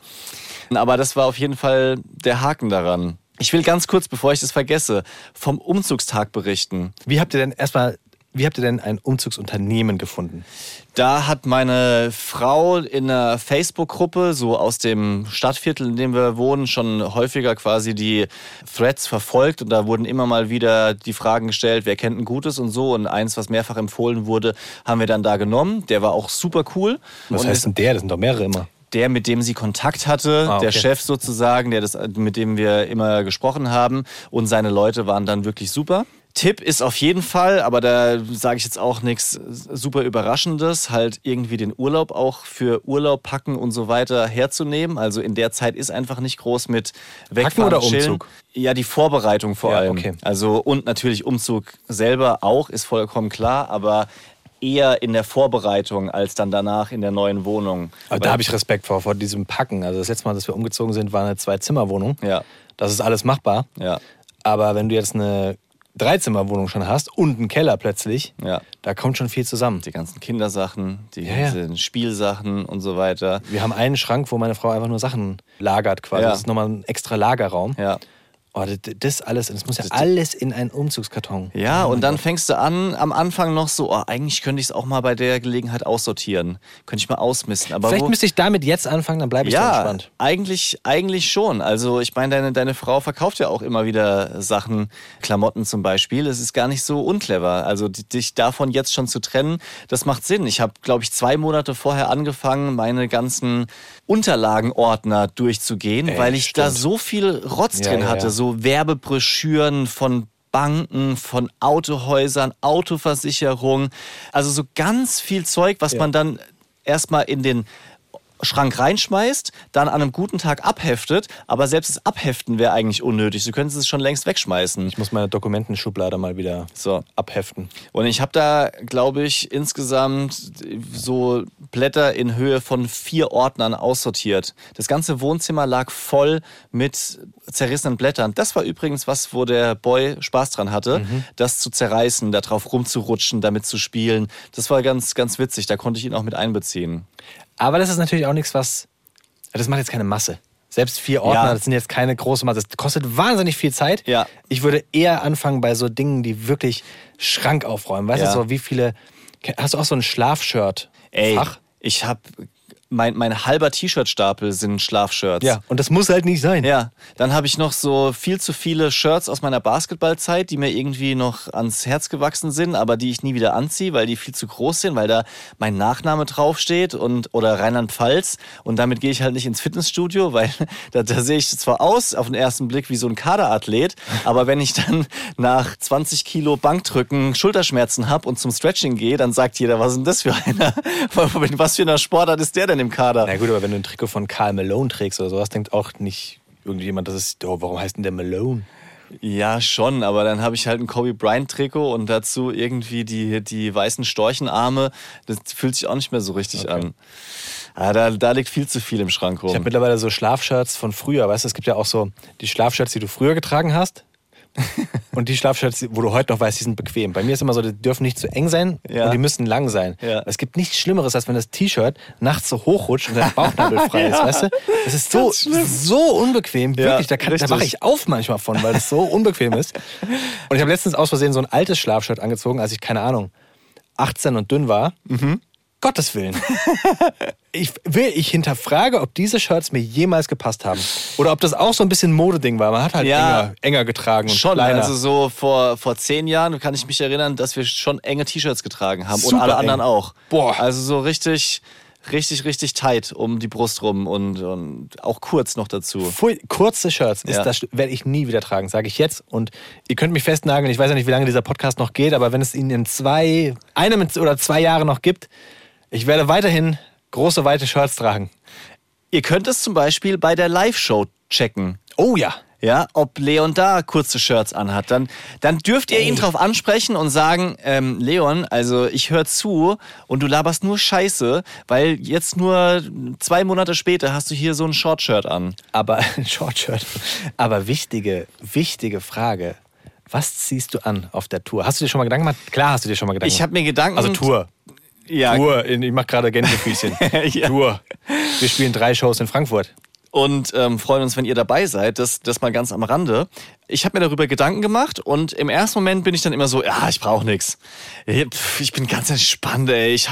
Aber das war auf jeden Fall der Haken daran. Ich will ganz kurz, bevor ich das vergesse, vom Umzugstag berichten. Wie habt ihr denn erstmal, wie habt ihr denn ein Umzugsunternehmen gefunden? Da hat meine Frau in einer Facebook-Gruppe, so aus dem Stadtviertel, in dem wir wohnen, schon häufiger quasi die Threads verfolgt. Und da wurden immer mal wieder die Fragen gestellt, wer kennt ein Gutes und so. Und eins, was mehrfach empfohlen wurde, haben wir dann da genommen. Der war auch super cool. Was und heißt denn der? Das sind doch mehrere immer. der, mit dem sie Kontakt hatte, Ah, der okay. Chef sozusagen, der das, mit dem wir immer gesprochen haben. Und seine Leute waren dann wirklich super. Tipp ist auf jeden Fall, aber da sage ich jetzt auch nichts super Überraschendes, halt irgendwie den Urlaub auch für Urlaub packen und so weiter herzunehmen. Also in der Zeit ist einfach nicht groß mit Wegfahren, oder chillen. Umzug? Ja, die Vorbereitung vor Ja, allem. okay. Also und natürlich Umzug selber auch, ist vollkommen klar, aber eher in der Vorbereitung als dann danach in der neuen Wohnung. Aber da habe ich Respekt vor, vor diesem Packen. Also das letzte Mal, dass wir umgezogen sind, war eine Zwei-Zimmer-Wohnung. Ja. Das ist alles machbar. Ja. Aber wenn du jetzt eine Dreizimmerwohnung schon hast und einen Keller plötzlich, Ja. da kommt schon viel zusammen. Die ganzen Kindersachen, die Ja, ja. ganzen Spielsachen und so weiter. Wir haben einen Schrank, wo meine Frau einfach nur Sachen lagert quasi. Ja. Das ist nochmal ein extra Lagerraum. Ja. Oh, das, alles, das muss ja alles in einen Umzugskarton. Ja, Oh und dann Gott. fängst du an, am Anfang noch so, oh, eigentlich könnte ich es auch mal bei der Gelegenheit aussortieren. Könnte ich mal ausmisten. Aber Vielleicht wo, müsste ich damit jetzt anfangen, dann bleibe ich da ja, entspannt. eigentlich, eigentlich schon. Also ich meine, deine, deine Frau verkauft ja auch immer wieder Sachen, Klamotten zum Beispiel. Es ist gar nicht so unclever. Also di- dich davon jetzt schon zu trennen, das macht Sinn. Ich habe, glaube ich, zwei Monate vorher angefangen, meine ganzen Unterlagenordner durchzugehen, Ey, weil ich da stimmt. so viel Rotz Ja, drin hatte. ja. So Werbebroschüren von Banken, von Autohäusern, Autoversicherung. Also so ganz viel Zeug, was man dann erstmal in den Schrank reinschmeißt, dann an einem guten Tag abheftet, aber selbst das Abheften wäre eigentlich unnötig. Du könntest es schon längst wegschmeißen. Ich muss meine Dokumentenschublade mal wieder So. abheften. Und ich habe da, glaube ich, insgesamt so Blätter in Höhe von vier Ordnern aussortiert. Das ganze Wohnzimmer lag voll mit zerrissenen Blättern. Das war übrigens was, wo der Boy Spaß dran hatte, das zu zerreißen, da drauf rumzurutschen, damit zu spielen. Das war ganz, ganz witzig. Da konnte ich ihn auch mit einbeziehen. Aber das ist natürlich auch nichts, was. Das macht jetzt keine Masse. Selbst vier Ordner, Ja. das sind jetzt keine große Masse. Das kostet wahnsinnig viel Zeit. Ja. Ich würde eher anfangen bei so Dingen, die wirklich Schrank aufräumen. Weißt Ja. du so, wie viele. Hast du auch so ein Schlafshirt? Ey, ich habe mein, mein halber T-Shirt-Stapel sind Schlafshirts. Ja, und das muss halt nicht sein. Ja, dann habe ich noch so viel zu viele Shirts aus meiner Basketballzeit, die mir irgendwie noch ans Herz gewachsen sind, aber die ich nie wieder anziehe, weil die viel zu groß sind, weil da mein Nachname draufsteht und oder Rheinland-Pfalz und damit gehe ich halt nicht ins Fitnessstudio, <laughs> weil da, da sehe ich zwar aus auf den ersten Blick wie so ein Kaderathlet, aber wenn ich dann nach 20 Kilo Bankdrücken Schulterschmerzen habe und zum Stretching gehe, dann sagt jeder, was ist denn das für einer? <laughs> Was für eine Sportart ist der denn im Kader? Na gut, aber wenn du ein Trikot von Karl Malone trägst oder sowas, denkt auch nicht irgendjemand, das ist, oh, warum heißt denn der Malone? Ja, schon, aber dann habe ich halt ein Kobe Bryant Trikot und dazu irgendwie die, die weißen Storchenarme. Das fühlt sich auch nicht mehr so richtig an. Ah, da, da liegt viel zu viel im Schrank rum. Ich habe mittlerweile so Schlafshirts von früher, weißt du, es gibt ja auch so die Schlafshirts, die du früher getragen hast. Und die Schlafshirts, wo du heute noch weißt, die sind bequem. Bei mir ist immer so, die dürfen nicht zu eng sein Ja. und die müssen lang sein. Ja. Es gibt nichts Schlimmeres, als wenn das T-Shirt nachts so hochrutscht und der <laughs> Bauchnabel frei ist, weißt du? Das ist so, so unbequem. Wirklich, da, kann- da wache ich auf manchmal von, weil es so unbequem ist. Und ich habe letztens aus Versehen so ein altes Schlafshirt angezogen, als ich, keine Ahnung, 18 und dünn war. Mhm. Gottes Willen. <laughs> Ich, will, ich hinterfrage, ob diese Shirts mir jemals gepasst haben. Oder ob das auch so ein bisschen Modeding war. Man hat halt Ja. enger, enger getragen und Schon, kleiner. also so vor, vor zehn Jahren kann ich mich erinnern, dass wir schon enge T-Shirts getragen haben und Super alle eng. anderen auch. Boah. Also so richtig, richtig, richtig tight um die Brust rum und, und auch kurz noch dazu. Pfui, kurze Shirts Ja. das werde ich nie wieder tragen, sage ich jetzt. Und ihr könnt mich festnageln. Ich weiß ja nicht, wie lange dieser Podcast noch geht, aber wenn es ihn in zwei, einem oder zwei Jahren noch gibt, ich werde weiterhin große, weite Shirts tragen. Ihr könnt es zum Beispiel bei der Live-Show checken. Oh ja. ja, ob Leon da kurze Shirts anhat. Dann, dann dürft ihr ihn drauf ansprechen und sagen, ähm, Leon, also ich höre zu und du laberst nur Scheiße, weil jetzt nur zwei Monate später hast du hier so ein Shortshirt an. Aber <laughs> Shortshirt. Aber wichtige, wichtige Frage. Was ziehst du an auf der Tour? Hast du dir schon mal Gedanken gemacht? Klar hast du dir schon mal Gedanken Ich habe mir Gedanken. Also Tour. Ja, Tour. Ich mache gerade Gänsefüßchen. <laughs> Ja. Tour. Wir spielen drei Shows in Frankfurt. Und ähm, freuen uns, wenn ihr dabei seid. Das, das mal ganz am Rande. Ich habe mir darüber Gedanken gemacht und im ersten Moment bin ich dann immer so, ja, ich brauche nichts. Ich bin ganz entspannt, ey. Ich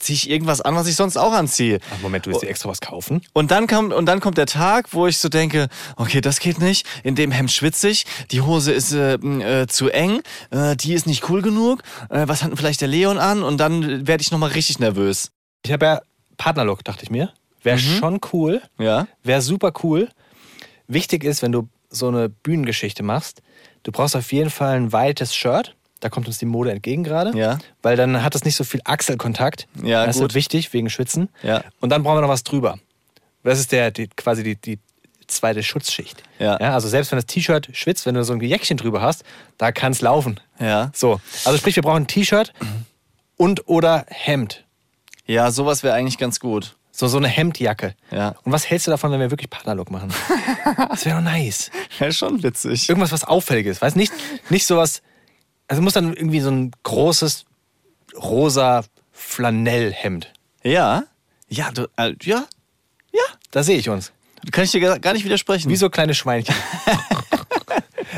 ziehe ich irgendwas an, was ich sonst auch anziehe. Ach, Moment, du willst dir extra was kaufen? Und dann kommt und dann kommt der Tag, wo ich so denke, okay, das geht nicht. In dem Hemd schwitze ich, die Hose ist äh, äh, zu eng, äh, die ist nicht cool genug. Äh, was hat denn vielleicht der Leon an? Und dann werde ich noch mal richtig nervös. Ich habe ja Partnerlook, dachte ich mir. Wäre schon cool. Ja. Wäre super cool. Wichtig ist, wenn du so eine Bühnengeschichte machst, du brauchst auf jeden Fall ein weites Shirt. Da kommt uns die Mode entgegen gerade. Ja. Weil dann hat es nicht so viel Achselkontakt. Ja, das gut. ist wichtig wegen Schwitzen. Ja. Und dann brauchen wir noch was drüber. Das ist der, die, quasi die, die zweite Schutzschicht. Ja. also selbst wenn das T-Shirt schwitzt, wenn du so ein Jäckchen drüber hast, da kann es laufen. Ja. So. Also sprich, wir brauchen ein T-Shirt und oder Hemd. Ja, sowas wäre eigentlich ganz gut. So, so eine Hemdjacke. Ja. Und was hältst du davon, wenn wir wirklich Partnerlook machen? <laughs> Das wäre doch nice. Ja, schon witzig. Irgendwas, was auffälliges. Weißt nicht, nicht sowas. Also muss dann irgendwie so ein großes rosa Flanellhemd. Ja. Ja, du, äh, ja. Ja. Da sehe ich uns. Kann ich dir gar nicht widersprechen. Wie so kleine Schweinchen. <laughs>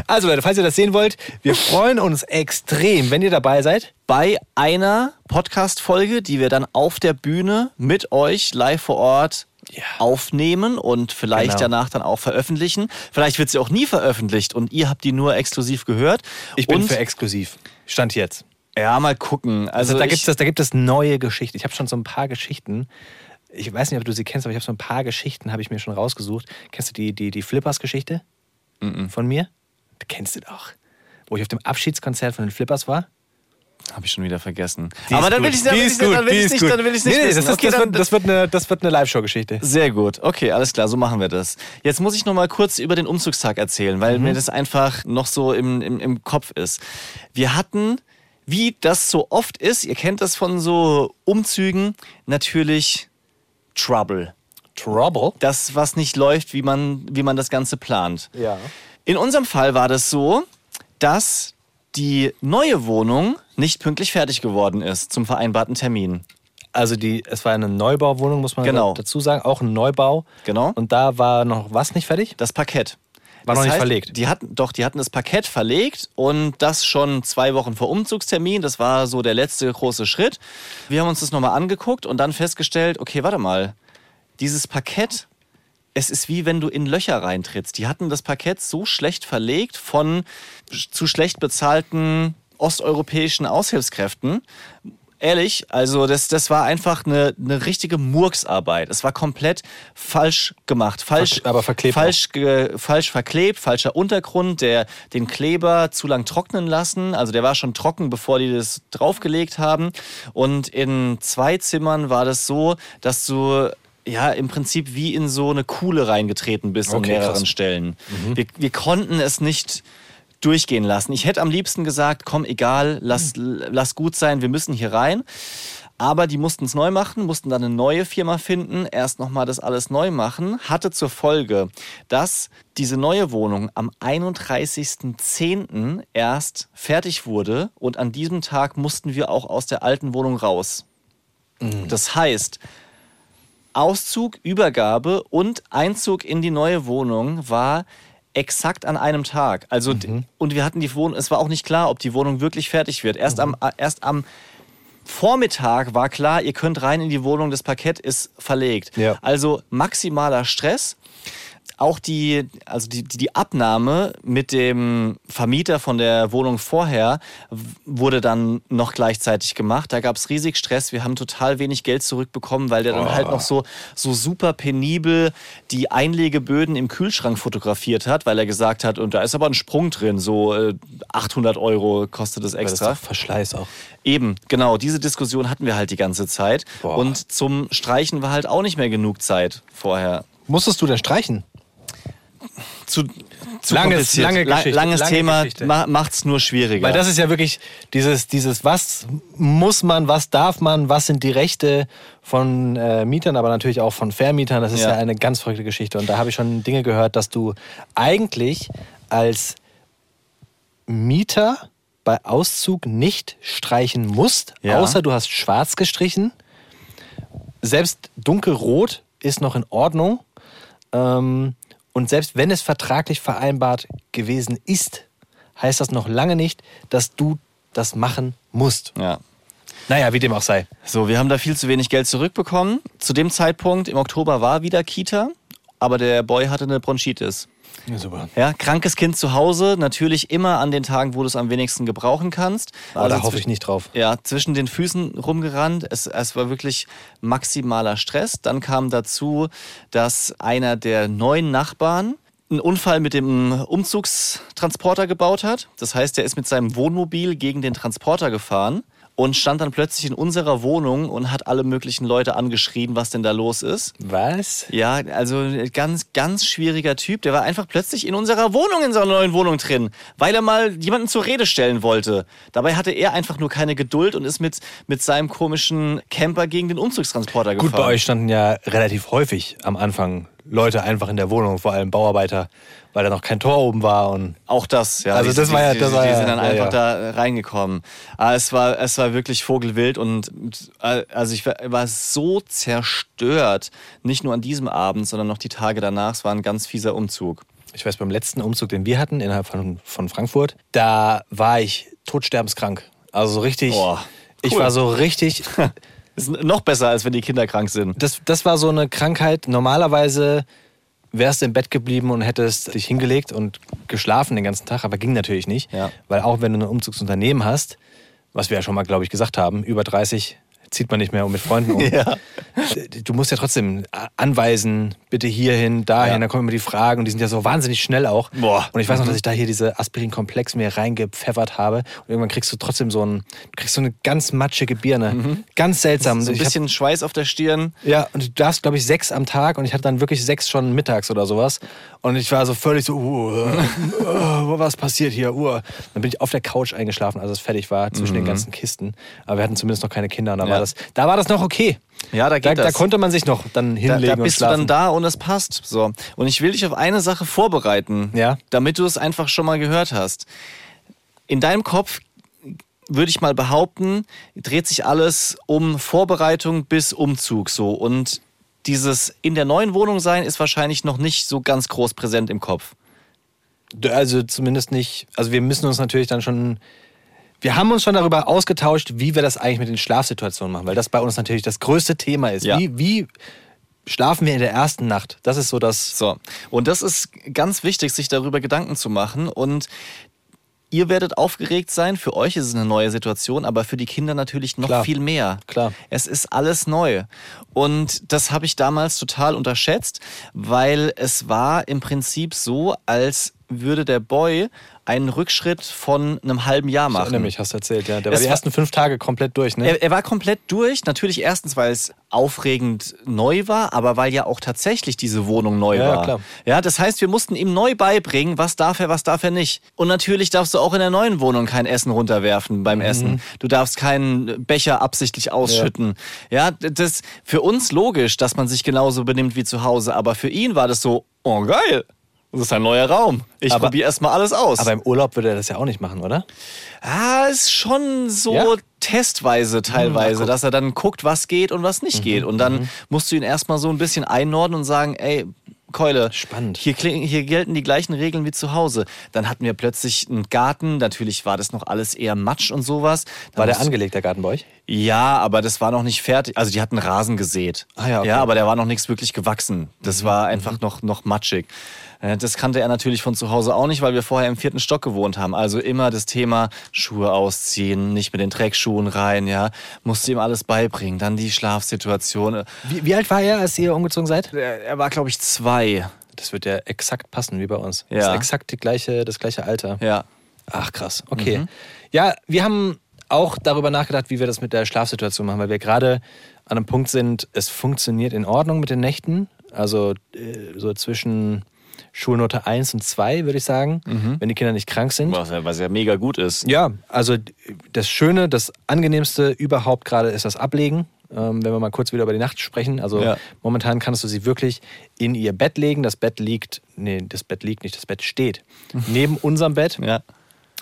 also Leute, falls ihr das sehen wollt, wir freuen uns extrem, wenn ihr dabei seid. bei einer Podcast-Folge, die wir dann auf der Bühne mit euch live vor Ort Ja. aufnehmen und vielleicht Genau. danach dann auch veröffentlichen. Vielleicht wird sie auch nie veröffentlicht und ihr habt die nur exklusiv gehört. Ich bin und, für exklusiv. Stand jetzt. Ja, mal gucken. Also, Also da ich- gibt es da gibt es neue Geschichten. Ich habe schon so ein paar Geschichten. Ich weiß nicht, ob du sie kennst, aber ich habe so ein paar Geschichten, habe ich mir schon rausgesucht. Kennst du die, die, die Flippers-Geschichte von mir? Die kennst du doch. Wo ich auf dem Abschiedskonzert von den Flippers war. Habe ich schon wieder vergessen. Die Aber dann will ich ich gut, dann will ich nicht, dann will ich nicht Nee, nee, das, ist, Okay, das, wird, das wird eine, das wird eine Live-Show-Geschichte. Sehr gut. Okay, alles klar, so machen wir das. Jetzt muss ich noch mal kurz über den Umzugstag erzählen, weil mir das einfach noch so im, im, im Kopf ist. Wir hatten, wie das so oft ist, ihr kennt das von so Umzügen, natürlich Trouble. Trouble? Das, was nicht läuft, wie man, wie man das Ganze plant. Ja. In unserem Fall war das so, dass die neue Wohnung nicht pünktlich fertig geworden ist zum vereinbarten Termin. Also die, es war eine Neubauwohnung, muss man Genau. dazu sagen. Auch ein Neubau. Genau. Und da war noch was nicht fertig? Das Parkett. War Das noch nicht heißt, verlegt. Die hatten, doch, die hatten das Parkett verlegt und das schon zwei Wochen vor Umzugstermin. Das war so der letzte große Schritt. Wir haben uns das nochmal angeguckt und dann festgestellt, okay, warte mal, dieses Parkett, es ist wie wenn du in Löcher reintrittst. Die hatten das Parkett so schlecht verlegt von zu schlecht bezahlten osteuropäischen Aushilfskräften. Ehrlich, also das, das war einfach eine, eine richtige Murksarbeit. Es war komplett falsch gemacht. Falsch, aber verklebt falsch, ge, falsch verklebt, falscher Untergrund, der den Kleber zu lang trocknen lassen. Also der war schon trocken, bevor die das draufgelegt haben. Und in zwei Zimmern war das so, dass du ja im Prinzip wie in so eine Kuhle reingetreten bist an Okay, mehreren krass. Stellen. Wir, wir konnten es nicht durchgehen lassen. Ich hätte am liebsten gesagt, komm, egal, lass, lass gut sein, wir müssen hier rein. Aber die mussten es neu machen, mussten dann eine neue Firma finden, erst nochmal das alles neu machen. Hatte zur Folge, dass diese neue Wohnung am 31.10. erst fertig wurde und an diesem Tag mussten wir auch aus der alten Wohnung raus. Das heißt, Auszug, Übergabe und Einzug in die neue Wohnung war exakt an einem Tag. Also d- und wir hatten die Wohnung, es war auch nicht klar, ob die Wohnung wirklich fertig wird. Erst am äh, erst am Vormittag war klar, ihr könnt rein in die Wohnung, das Parkett ist verlegt. Ja. Also maximaler Stress. Auch die, also die, die Abnahme mit dem Vermieter von der Wohnung vorher wurde dann noch gleichzeitig gemacht. Da gab es riesig Stress. Wir haben total wenig Geld zurückbekommen, weil der dann halt noch so, so super penibel die Einlegeböden im Kühlschrank fotografiert hat, weil er gesagt hat, und da ist aber ein Sprung drin, so äh, 800 Euro kostet es Das ist extra. Verschleiß auch. Eben, genau, diese Diskussion hatten wir halt die ganze Zeit. Boah. Und zum Streichen war halt auch nicht mehr genug Zeit vorher. Musstest du denn streichen? Zu, zu Langes- lange La- Geschichte, langes lange Thema Geschichte. ma macht's nur schwieriger. Weil das ist ja wirklich dieses, dieses, was muss man, was darf man, was sind die Rechte von äh, Mietern, aber natürlich auch von Vermietern. Das ist ja. Ja. eine ganz verrückte Geschichte. Und da habe ich schon Dinge gehört, dass du eigentlich als Mieter bei Auszug nicht streichen musst, Ja. außer du hast schwarz gestrichen. Selbst dunkelrot ist noch in Ordnung. Ähm, und selbst wenn es vertraglich vereinbart gewesen ist, heißt das noch lange nicht, dass du das machen musst. ja. Naja, wie dem auch sei. So, wir haben da viel zu wenig Geld zurückbekommen. Zu dem Zeitpunkt im Oktober war wieder Kita, aber der Boy hatte eine Bronchitis. Ja, super. Ja, krankes Kind zu Hause, natürlich immer an den Tagen, wo du es am wenigsten gebrauchen kannst. Aber da Also hoffe ich nicht drauf. Ja, zwischen den Füßen rumgerannt. Es, es war wirklich maximaler Stress. Dann kam dazu, dass einer der neuen Nachbarn einen Unfall mit dem Umzugstransporter gebaut hat. Das heißt, er ist mit seinem Wohnmobil gegen den Transporter gefahren und stand dann plötzlich in unserer Wohnung und hat alle möglichen Leute angeschrien, was denn da los ist. Was? Ja, also ganz, ganz schwieriger Typ. Der war einfach plötzlich in unserer Wohnung, in seiner neuen Wohnung drin, weil er mal jemanden zur Rede stellen wollte. Dabei hatte er einfach nur keine Geduld und ist mit, mit seinem komischen Camper gegen den Umzugstransporter Gut, gefahren. bei euch standen ja relativ häufig am Anfang Leute einfach in der Wohnung, vor allem Bauarbeiter, weil da noch kein Tor oben war und Auch das, ja. Also Die- das die, war ja- die, das war die ja- sind dann ja, einfach ja. da reingekommen. Aber es war, es war wirklich vogelwild und äh, also ich war, so zerstört. Nicht nur an diesem Abend, sondern noch die Tage danach. Es war ein ganz fieser Umzug. ich weiß, beim letzten Umzug, den wir hatten innerhalb von, von Frankfurt, da war ich todsterbenskrank. Also so richtig, Boah, ich cool. war so richtig, <laughs> Ist noch besser, als wenn die Kinder krank sind. das, das war so eine Krankheit, normalerweise wärst du im Bett geblieben und hättest dich hingelegt und geschlafen den ganzen Tag, aber ging natürlich nicht. Ja. Weil auch wenn du ein Umzugsunternehmen hast, was wir ja schon mal, glaube ich, gesagt haben, über 30 zieht man nicht mehr mit Freunden um. <laughs> Ja. Du musst ja trotzdem anweisen, bitte hierhin, dahin, Ja. dann kommen immer die Fragen und die sind ja so wahnsinnig schnell auch. Boah. Und ich weiß noch, dass ich da hier diese Aspirin-Komplex mir reingepfeffert habe und irgendwann kriegst du trotzdem so, ein, du kriegst so eine ganz matschige Birne. Ganz seltsam. So ein Ich hab- bisschen Schweiß auf der Stirn. ja, und du darfst, glaube ich, sechs am Tag und ich hatte dann wirklich sechs schon mittags oder sowas. Und ich war so völlig so, uh, uh, was passiert hier? Uh. Dann bin ich auf der Couch eingeschlafen, als es fertig war, zwischen den ganzen Kisten. Aber wir hatten zumindest noch keine Kinder und da, Ja. war, das, da war das noch okay. Ja, da Da, da konnte man sich noch dann Da, hinlegen da und bist du schlafen. dann da und es passt. So. Und ich will dich auf eine Sache vorbereiten, Ja. damit du es einfach schon mal gehört hast. In deinem Kopf würde ich mal behaupten, dreht sich alles um Vorbereitung bis Umzug so und dieses in der neuen Wohnung sein ist wahrscheinlich noch nicht so ganz groß präsent im Kopf. Also zumindest nicht. Also wir müssen uns natürlich dann schon. Wir haben uns schon darüber ausgetauscht, wie wir das eigentlich mit den Schlafsituationen machen, weil das bei uns natürlich das größte Thema ist. Ja. Wie, wie schlafen wir in der ersten Nacht? Das ist so das. So, und das ist ganz wichtig, sich darüber Gedanken zu machen. Und ihr werdet aufgeregt sein. Für euch ist es eine neue Situation, aber für die Kinder natürlich noch Klar. viel mehr. Klar. Es ist alles neu. Und das habe ich damals total unterschätzt, weil es war im Prinzip so, als würde der Boy einen Rückschritt von einem halben Jahr machen. mich, hast du erzählt, ja. Der war Es die war- ersten fünf Tage komplett durch, ne? Er, er war komplett durch. Natürlich erstens, weil es aufregend neu war, aber weil ja auch tatsächlich diese Wohnung neu Ja, war. klar. Ja, das heißt, wir mussten ihm neu beibringen, was darf er, was darf er nicht. Und natürlich darfst du auch in der neuen Wohnung kein Essen runterwerfen beim Essen. Du darfst keinen Becher absichtlich ausschütten. Ja, das für uns logisch, dass man sich genauso benimmt wie zu Hause, aber für ihn war das so, oh geil. Das ist ein neuer Raum. Ich probiere erstmal alles aus. Aber im Urlaub würde er das ja auch nicht machen, oder? Ah, ist schon so Ja? testweise teilweise, dass er dann guckt, was geht und was Mhm, nicht geht. Und dann musst du ihn erstmal so ein bisschen einordnen und sagen, ey, Keule, Spannend. Hier, hier gelten die gleichen Regeln wie zu Hause. Dann hatten wir plötzlich einen Garten, natürlich war das noch alles eher Matsch und sowas. Dann War der angelegt, der Garten bei euch? ja, aber das war noch nicht fertig. Also die hatten Rasen gesät. Ah ja, okay. Mhm, ja, aber der war noch nichts wirklich gewachsen. Das war einfach noch, noch matschig. Äh, Das kannte er natürlich von zu Hause auch nicht, weil wir vorher im vierten Stock gewohnt haben. Also immer das Thema Schuhe ausziehen, nicht mit den Dreckschuhen rein, ja. Musste ihm alles beibringen. Dann die Schlafsituation. Wie, wie alt war er, als ihr umgezogen seid? Er er war, glaube ich, zwei. Das wird ja exakt passen wie bei uns. Ja. Das ist exakt die gleiche, das gleiche Alter. Ja. Ach krass, okay. Ja, wir haben auch darüber nachgedacht, wie wir das mit der Schlafsituation machen, weil wir gerade an einem Punkt sind, es funktioniert in Ordnung mit den Nächten. Also äh, so zwischen Schulnote 1 und 2, würde ich sagen, wenn die Kinder nicht krank sind. Was ja, was ja mega gut ist. Ja, also das Schöne, das Angenehmste überhaupt gerade ist das Ablegen. Ähm, wenn wir mal kurz wieder über die Nacht sprechen. Also Ja. momentan kannst du sie wirklich in ihr Bett legen. Das Bett liegt, nee, das Bett liegt nicht, das Bett steht <laughs> neben unserem Bett. Ja.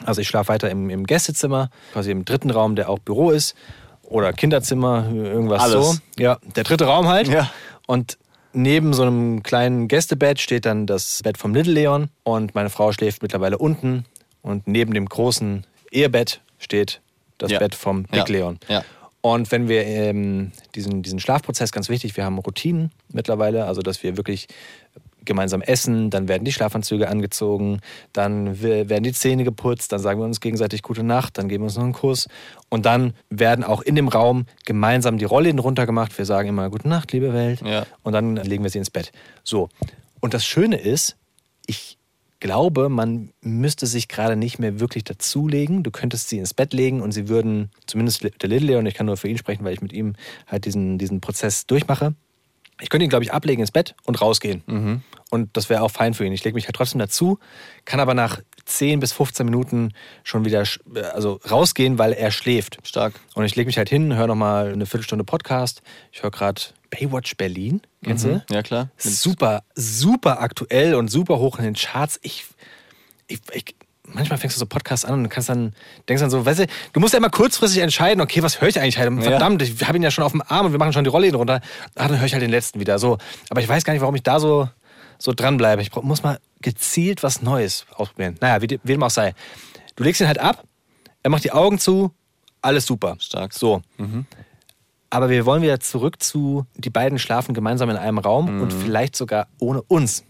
Also ich schlafe weiter im, im Gästezimmer, quasi im dritten Raum, der auch Büro ist. Oder Kinderzimmer, irgendwas Alles. so. Ja, der dritte Raum halt. Ja. Und neben so einem kleinen Gästebett steht dann das Bett vom Little Leon. Und meine Frau schläft mittlerweile unten. Und neben dem großen Ehebett steht das Ja. Bett vom Ja. Big Leon. Ja. Und wenn wir ähm, diesen, diesen Schlafprozess, ganz wichtig, wir haben Routinen mittlerweile, also dass wir wirklich gemeinsam essen, dann werden die Schlafanzüge angezogen, dann we- werden die Zähne geputzt, dann sagen wir uns gegenseitig gute Nacht, dann geben wir uns noch einen Kuss und dann werden auch in dem Raum gemeinsam die Rollläden runtergemacht. Wir sagen immer gute Nacht, liebe Welt Ja. und dann legen wir sie ins Bett. So. Und das Schöne ist, ich glaube, man müsste sich gerade nicht mehr wirklich dazulegen. Du könntest sie ins Bett legen und sie würden, zumindest der Little Leon, ich kann nur für ihn sprechen, weil ich mit ihm halt diesen, diesen Prozess durchmache. Ich könnte ihn, glaube ich, ablegen ins Bett und rausgehen. Und das wäre auch fein für ihn. Ich lege mich halt trotzdem dazu, kann aber nach 10 bis 15 Minuten schon wieder äh, also rausgehen, weil er schläft. Stark. Und ich lege mich halt hin, höre nochmal eine Viertelstunde Podcast. Ich höre gerade Baywatch Berlin. Kennst du? Ja, klar. Super, super aktuell und super hoch in den Charts. Ich, ich, ich manchmal fängst du so Podcasts an und kannst dann, denkst dann so, weißt du, du musst ja immer kurzfristig entscheiden, okay, was höre ich eigentlich halt? Verdammt, ich habe ihn ja schon auf dem Arm und wir machen schon die Rollläden runter. Ah, dann höre ich halt den letzten wieder. So. Aber ich weiß gar nicht, warum ich da so, so dranbleibe. Ich muss mal gezielt was Neues ausprobieren. Naja, wie, wie dem auch sei. Du legst ihn halt ab, er macht die Augen zu, alles super. Stark. So. Aber wir wollen wieder zurück zu, die beiden schlafen gemeinsam in einem Raum und vielleicht sogar ohne uns.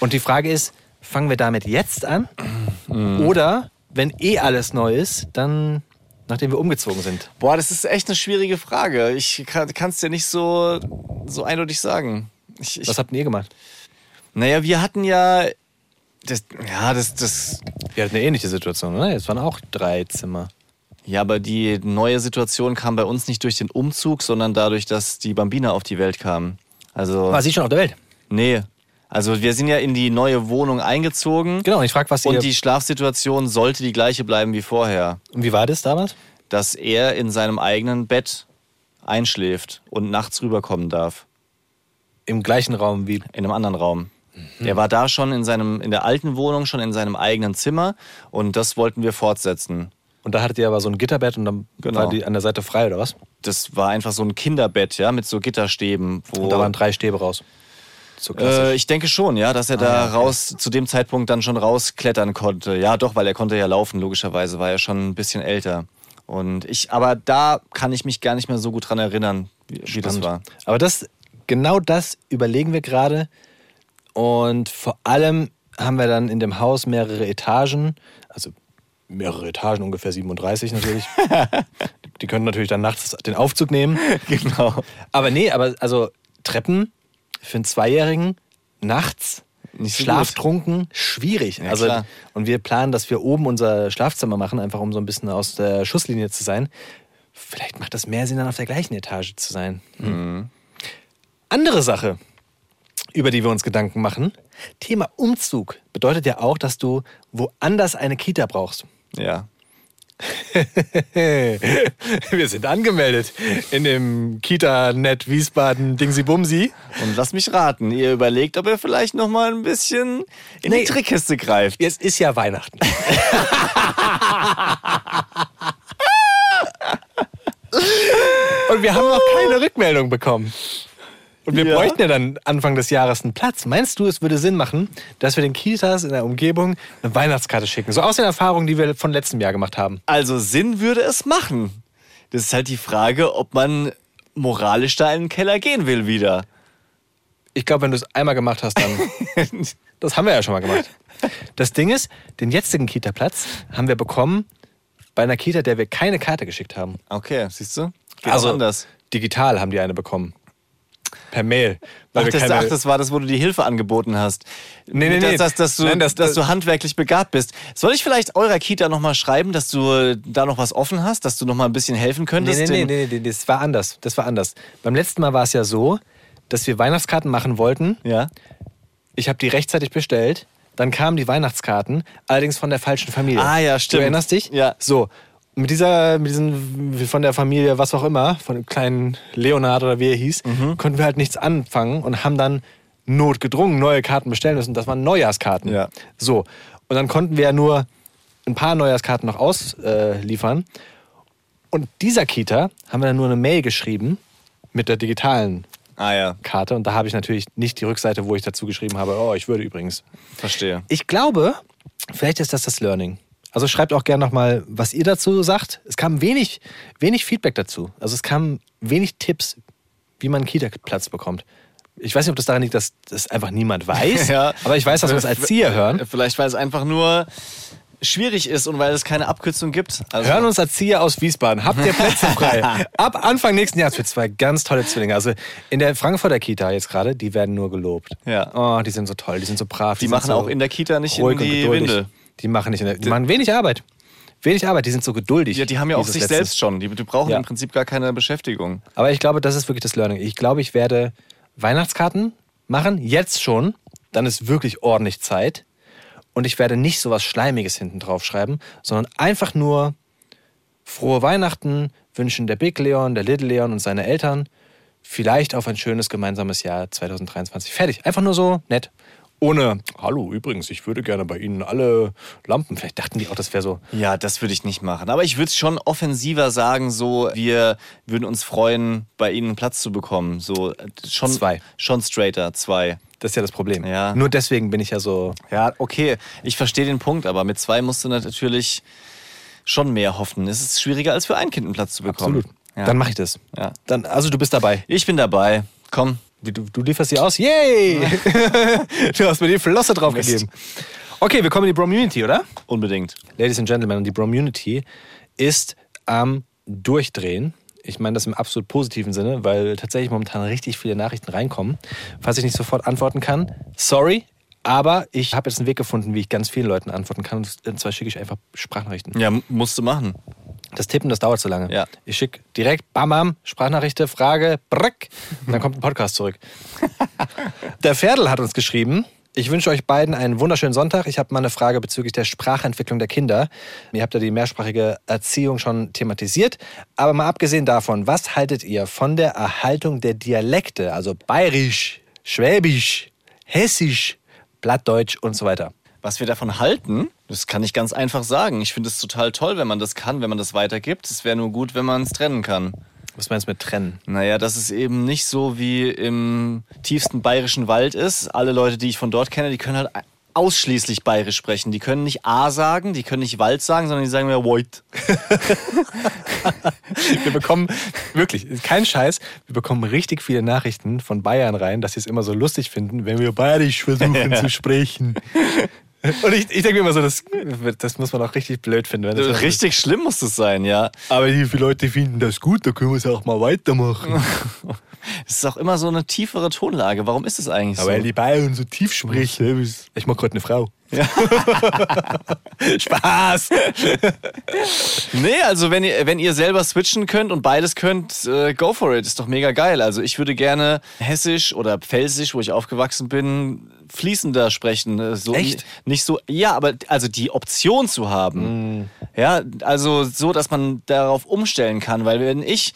Und die Frage ist, fangen wir damit jetzt an? Oder, wenn eh alles neu ist, dann nachdem wir umgezogen sind? Boah, das ist echt eine schwierige Frage. Ich kann es dir nicht so, so eindeutig sagen. Ich, ich, Was habt ihr gemacht? naja, wir hatten ja. Das, ja, das, das. Wir hatten eine ähnliche Situation, oder? Es waren auch drei Zimmer. Ja, aber die neue Situation kam bei uns nicht durch den Umzug, sondern dadurch, dass die Bambina auf die Welt kam. Also. War sie schon auf der Welt? Nee. Also wir sind ja in die neue Wohnung eingezogen. Genau, und ich frage, was ihr... Und die Schlafsituation sollte die gleiche bleiben wie vorher. und wie war das damals? Dass er in seinem eigenen Bett einschläft und nachts rüberkommen darf. Im gleichen Raum wie... In einem anderen Raum. Er war da schon in, seinem, in der alten Wohnung, schon in seinem eigenen Zimmer und das wollten wir fortsetzen. Und da hattet ihr aber so ein Gitterbett und dann Genau. war die an der Seite frei, oder was? Das war einfach so ein Kinderbett, ja, mit so Gitterstäben. Wo, Und da waren drei Stäbe raus. So äh, ich denke schon, ja, dass er da ja, okay. raus, zu dem Zeitpunkt dann schon rausklettern konnte. Ja, doch, weil er konnte ja laufen, logischerweise, war er schon ein bisschen älter. Und ich, aber da kann ich mich gar nicht mehr so gut dran erinnern, wie, wie das Spannend. war. Aber das, genau das überlegen wir gerade. Und vor allem haben wir dann in dem Haus mehrere Etagen, also mehrere Etagen, ungefähr 37 natürlich. die, <laughs> die können natürlich dann nachts den Aufzug nehmen. Genau. Aber nee, aber also Treppen für einen Zweijährigen nachts. Nicht so Schlaftrunken, schwierig. Ja, also, klar. und wir planen, dass wir oben unser Schlafzimmer machen, einfach um so ein bisschen aus der Schusslinie zu sein. Vielleicht macht das mehr Sinn, dann auf der gleichen Etage zu sein. Hm. Andere Sache, über die wir uns Gedanken machen. Thema Umzug bedeutet ja auch, dass du woanders eine Kita brauchst. Ja. <laughs> Wir sind angemeldet in dem Kita-Net Wiesbaden Dingsi Bumsi. Und lass mich raten, ihr überlegt, ob ihr vielleicht noch mal ein bisschen in Nee. die Trickkiste greift. Jetzt ist ja Weihnachten. <laughs> Und wir haben noch keine Rückmeldung bekommen. Und wir Ja. bräuchten ja dann Anfang des Jahres einen Platz. Meinst du, es würde Sinn machen, dass wir den Kitas in der Umgebung eine Weihnachtskarte schicken? So aus den Erfahrungen, die wir von letztem Jahr gemacht haben. Also Sinn würde es machen. Das ist halt die Frage, ob man moralisch da in den Keller gehen will wieder. Ich glaube, wenn du es einmal gemacht hast, dann. <laughs> das haben wir ja schon mal gemacht. Das Ding ist, den jetzigen Kita-Platz haben wir bekommen bei einer Kita, der wir keine Karte geschickt haben. Okay, siehst du? Geht also anders. digital haben die eine bekommen. Per Mail. Weil Ach das, keine, ach, das war das, wo du die Hilfe angeboten hast. Nee, nee, dass, nee. Dass, dass, du, Nein, das- dass du handwerklich begabt bist. Soll ich vielleicht eurer Kita nochmal schreiben, dass du da noch was offen hast, dass du noch mal ein bisschen helfen nee, könntest? nee, nee, Den- nee, nee, das war anders. Das war anders. Beim letzten Mal war es ja so, dass wir Weihnachtskarten machen wollten Ja. Ich habe die rechtzeitig bestellt. Dann kamen die Weihnachtskarten, allerdings von der falschen Familie. Ah, ja, stimmt. Du erinnerst dich? Ja. So. Mit dieser, mit diesen, von der Familie, was auch immer, von dem kleinen Leonard oder wie er hieß, Mhm. konnten wir halt nichts anfangen und haben dann notgedrungen neue Karten bestellen müssen. Das waren Neujahrskarten. Ja. So. Und dann konnten wir ja nur ein paar Neujahrskarten noch ausliefern. Und dieser Kita haben wir dann nur eine Mail geschrieben mit der digitalen Ah ja, Karte. Und da habe ich natürlich nicht die Rückseite, wo ich dazu geschrieben habe, oh, ich würde übrigens. verstehe. Ich glaube, vielleicht ist das das Learning. Also schreibt auch gerne nochmal, was ihr dazu sagt. Es kam wenig, wenig Feedback dazu. Also es kamen wenig Tipps, wie man einen Kita-Platz bekommt. Ich weiß nicht, ob das daran liegt, dass das einfach niemand weiß. <laughs> Ja. Aber ich weiß, dass wir es als Erzieher hören. Vielleicht, weil es einfach nur schwierig ist und weil es keine Abkürzung gibt. Also, Hören uns Erzieher aus Wiesbaden. Habt ihr Plätze frei? <laughs> Ab Anfang nächsten Jahres für zwei ganz tolle Zwillinge. Also in der Frankfurter Kita jetzt gerade, die werden nur gelobt. Ja. Oh, die sind so toll, die sind so brav. Die sind machen so auch in der Kita nicht in die. Windel. Die machen nicht die machen wenig Arbeit. Wenig Arbeit, die sind so geduldig. Ja, die haben ja auch sich Letzte. selbst schon. Die, die brauchen Ja. im Prinzip gar keine Beschäftigung. Aber ich glaube, das ist wirklich das Learning. Ich glaube, ich werde Weihnachtskarten machen, jetzt schon. Dann ist wirklich ordentlich Zeit. Und ich werde nicht so was Schleimiges hinten drauf schreiben, sondern einfach nur frohe Weihnachten wünschen der Big Leon, der Little Leon und seine Eltern. Vielleicht auf ein schönes gemeinsames Jahr 2023. Fertig. Einfach nur so nett. Ohne, hallo, übrigens, ich würde gerne bei Ihnen alle Lampen. Vielleicht dachten die auch, das wäre so. Ja, das würde ich nicht machen. Aber ich würde schon offensiver sagen, so, wir würden uns freuen, bei Ihnen einen Platz zu bekommen. So, schon, Zwei. Schon straighter, zwei. Das ist ja das Problem. Ja. Nur deswegen bin ich ja so. Ja, okay. Ich verstehe den Punkt, aber mit zwei musst du natürlich schon mehr hoffen. Es ist schwieriger, als für ein Kind einen Platz zu bekommen. Absolut. Ja. Dann mache ich das. Ja. Dann, also du bist dabei. Ich bin dabei. Komm. Du, du lieferst sie aus. Yay! <laughs> du hast mir die Flosse drauf Mist. gegeben. Okay, wir kommen in die Bromunity, oder? Unbedingt. Ladies and Gentlemen, die Bromunity ist am Durchdrehen. Ich meine das im absolut positiven Sinne, weil tatsächlich momentan richtig viele Nachrichten reinkommen. Falls ich nicht sofort antworten kann, sorry, aber ich habe jetzt einen Weg gefunden, wie ich ganz vielen Leuten antworten kann. Und zwar schicke ich einfach Sprachnachrichten. Ja, musst du machen. Das Tippen, das dauert zu lange. Ja. Ich schicke direkt, bam, bam, Sprachnachrichte, Frage, brack, und dann kommt ein Podcast zurück. <laughs> Der Ferdl hat uns geschrieben, ich wünsche euch beiden einen wunderschönen Sonntag. Ich habe mal eine Frage bezüglich der Sprachentwicklung der Kinder. Ihr habt ja die mehrsprachige Erziehung schon thematisiert. Aber mal abgesehen davon, was haltet ihr von der Erhaltung der Dialekte, also Bayerisch, Schwäbisch, Hessisch, Plattdeutsch und so weiter? Was wir davon halten, das kann ich ganz einfach sagen. Ich finde es total toll, wenn man das kann, wenn man das weitergibt. Es wäre nur gut, wenn man es trennen kann. Was meinst du mit trennen? Naja, dass es eben nicht so wie im tiefsten bayerischen Wald ist. Alle Leute, die ich von dort kenne, die können halt ausschließlich bayerisch sprechen. Die können nicht A sagen, die können nicht Wald sagen, sondern die sagen mehr Void. <laughs> Wir bekommen, wirklich, kein Scheiß, wir bekommen richtig viele Nachrichten von Bayern rein, dass sie es immer so lustig finden, wenn wir bayerisch versuchen <laughs> zu sprechen. Und ich, ich denke mir immer so, das, das muss man auch richtig blöd finden. Wenn das Richtig schlimm muss das sein, ja. Aber die Leute finden das gut, da können wir es auch mal weitermachen. <laughs> Es ist auch immer so eine tiefere Tonlage. Warum ist es eigentlich Aber weil so? die Bayern so tief sprechen. Ich mag gerade eine Frau. <laughs> Spaß! Nee, also wenn ihr, wenn ihr selber switchen könnt und beides könnt, äh, go for it. Ist doch mega geil. Also ich würde gerne Hessisch oder Pfälzisch, wo ich aufgewachsen bin, fließender sprechen. Äh, So, Echt? Nicht so, ja, aber also die Option zu haben. Ja, also so, dass man darauf umstellen kann. Weil wenn ich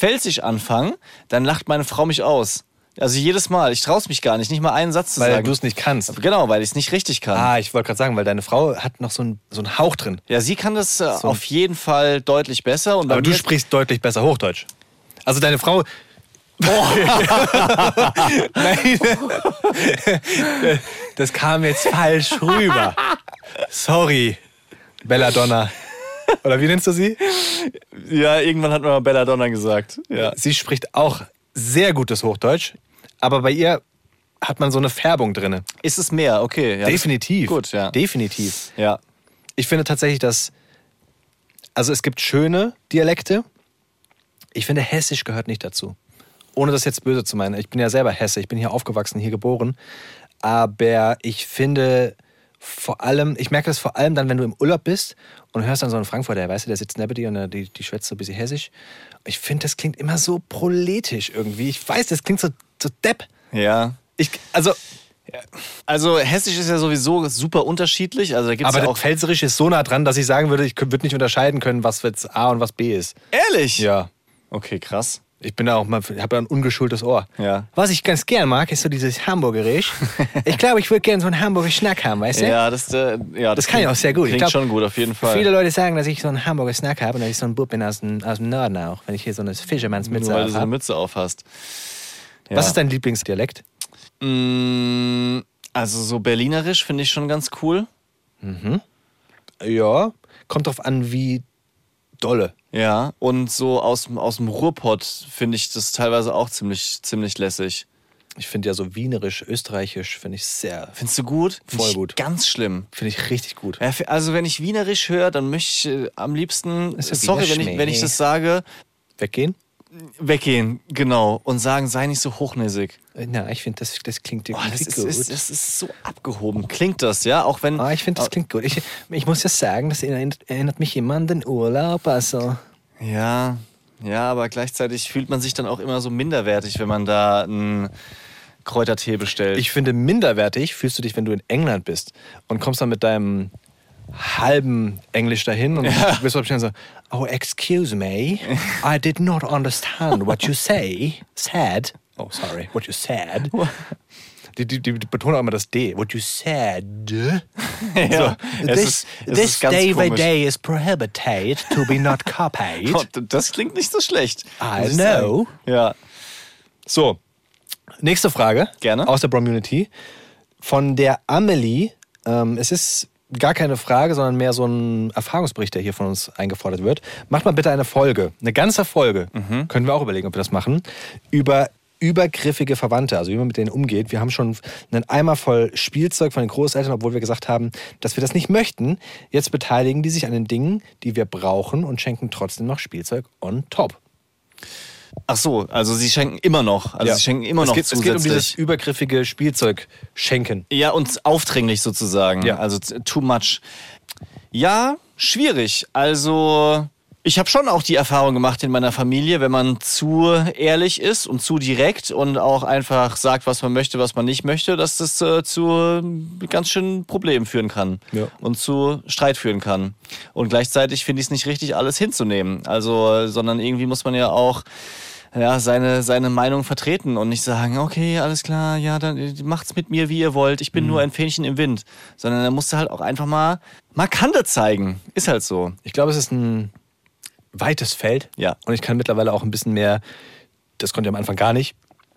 Pfälzisch anfange, dann lacht meine Frau mich aus. Also jedes Mal. Ich traue es mich gar nicht, nicht mal einen Satz zu Weil sagen. du es nicht kannst. Genau, weil ich es nicht richtig kann. Ah, ich wollte gerade sagen, weil deine Frau hat noch so einen, so einen Hauch drin. Ja, sie kann das äh, auf jeden Fall deutlich besser. Und Aber du sprichst deutlich besser Hochdeutsch. Also deine Frau. <laughs> <laughs> Nein. Das kam jetzt falsch rüber. Sorry, Belladonna. Oder wie nennst du sie? Ja, irgendwann hat man mal Belladonna gesagt. Ja. Sie spricht auch sehr gutes Hochdeutsch, aber bei ihr hat man so eine Färbung drin. Ist es mehr? Okay. Ja, Definitiv. Gut, ja. Definitiv. Ja. Ich finde tatsächlich, dass. Also es gibt schöne Dialekte. Ich finde, Hessisch gehört nicht dazu. Ohne das jetzt böse zu meinen. Ich bin ja selber Hesse, ich bin hier aufgewachsen, hier geboren. Aber ich finde vor allem, ich merke das vor allem dann, wenn du im Urlaub bist und hörst dann so einen Frankfurter, weißt du, der sitzt neben dir und die, die schwätzt so ein bisschen Hessisch. Ich finde, das klingt immer so proletisch irgendwie. Ich weiß, das klingt so, so depp. Ja. Ich, also, Also Hessisch ist ja sowieso super unterschiedlich. Also da gibt's Aber ja auch. Pfälzerisch ist so nah dran, dass ich sagen würde, ich würde nicht unterscheiden können, was jetzt A und was B ist. Ehrlich? Ja. Okay, krass. Ich bin da auch mal, habe ja ein ungeschultes Ohr. Ja. Was ich ganz gern mag, ist so dieses Hamburgerisch. <laughs> ich glaube, ich würde gerne so einen Hamburger Snack haben, weißt du? Ja, das, äh, ja, Das kann ich auch sehr gut. Ich Klingt glaub, schon gut, auf jeden Fall. Viele Leute sagen, dass ich so einen Hamburger Snack habe und dass ich so ein Bub bin aus dem, aus dem Norden auch, wenn ich hier so eine Fischermannsmütze Nur weil du so eine habe. Mütze auf hast. Ja. Was ist dein Lieblingsdialekt? Mm, Also so Berlinerisch finde ich schon ganz cool. Ja, kommt drauf an, wie dolle. Ja, und so aus, dem- aus dem Ruhrpott finde ich das teilweise auch ziemlich, ziemlich lässig. Ich finde ja so wienerisch, österreichisch, finde ich sehr, Findest du gut? Find Voll ich gut. Ganz schlimm. finde ich richtig gut. Ja, Also wenn ich Wienerisch höre, dann möchte ich äh, am liebsten, Ist ja sorry, wenn ich, wenn ich das sage, Weggehen? Weggehen, genau, und sagen, sei nicht so hochnäsig. Äh, Na, ich finde, das, das klingt irgendwie das, ist, gut. ist, das ist so abgehoben. Klingt das, ja? Auch wenn. Ah, ich finde, das klingt gut. Ich, ich muss ja sagen, das erinnert, erinnert mich immer an den Urlaub. Also, Ja, ja, aber gleichzeitig fühlt man sich dann auch immer so minderwertig, wenn man da einen Kräutertee bestellt. ich finde, minderwertig fühlst du dich, wenn du in England bist und kommst dann mit deinem halben Englisch dahin und bist du schnell so, oh, excuse me, I did not understand what you say, said. Oh, sorry, what you said. Die, die, die betonen auch immer das D. What you said. <laughs> ja, so, this ist, this day by day is prohibited to be not copied. <laughs> Oh, das klingt nicht so schlecht. I know. sagen. Ja. So, nächste Frage. Gerne. Aus der Bromunity. Von der Amelie. Ähm, es ist gar keine Frage, sondern mehr so ein Erfahrungsbericht, der hier von uns eingefordert wird. Macht mal bitte eine Folge, eine ganze Folge, Mhm. können wir auch überlegen, ob wir das machen, über übergriffige Verwandte, also wie man mit denen umgeht. Wir haben schon einen Eimer voll Spielzeug von den Großeltern, obwohl wir gesagt haben, dass wir das nicht möchten. Jetzt beteiligen die sich an den Dingen, die wir brauchen und schenken trotzdem noch Spielzeug on top. Ach so, also sie schenken immer noch. Also Ja. sie schenken immer es noch geht, zusätzlich. Es geht um dieses übergriffige Spielzeug schenken. Ja, und aufdringlich sozusagen. Ja. Also too much. Ja, schwierig. Also, ich habe schon auch die Erfahrung gemacht in meiner Familie, wenn man zu ehrlich ist und zu direkt und auch einfach sagt, was man möchte, was man nicht möchte, dass das äh, zu äh, ganz schön Problemen führen kann Ja. und zu Streit führen kann. Und gleichzeitig finde ich es nicht richtig, alles hinzunehmen. Also, äh, sondern irgendwie muss man ja auch ja, seine, seine Meinung vertreten und nicht sagen, okay, alles klar, ja, dann äh, macht's mit mir, wie ihr wollt, ich bin nur ein Fähnchen im Wind. Sondern er musste halt auch einfach mal, mal Kante zeigen. Ist halt so. Ich glaube, es ist ein weites Feld. Ja. Und ich kann mittlerweile auch ein bisschen mehr, das konnte ich am Anfang gar nicht,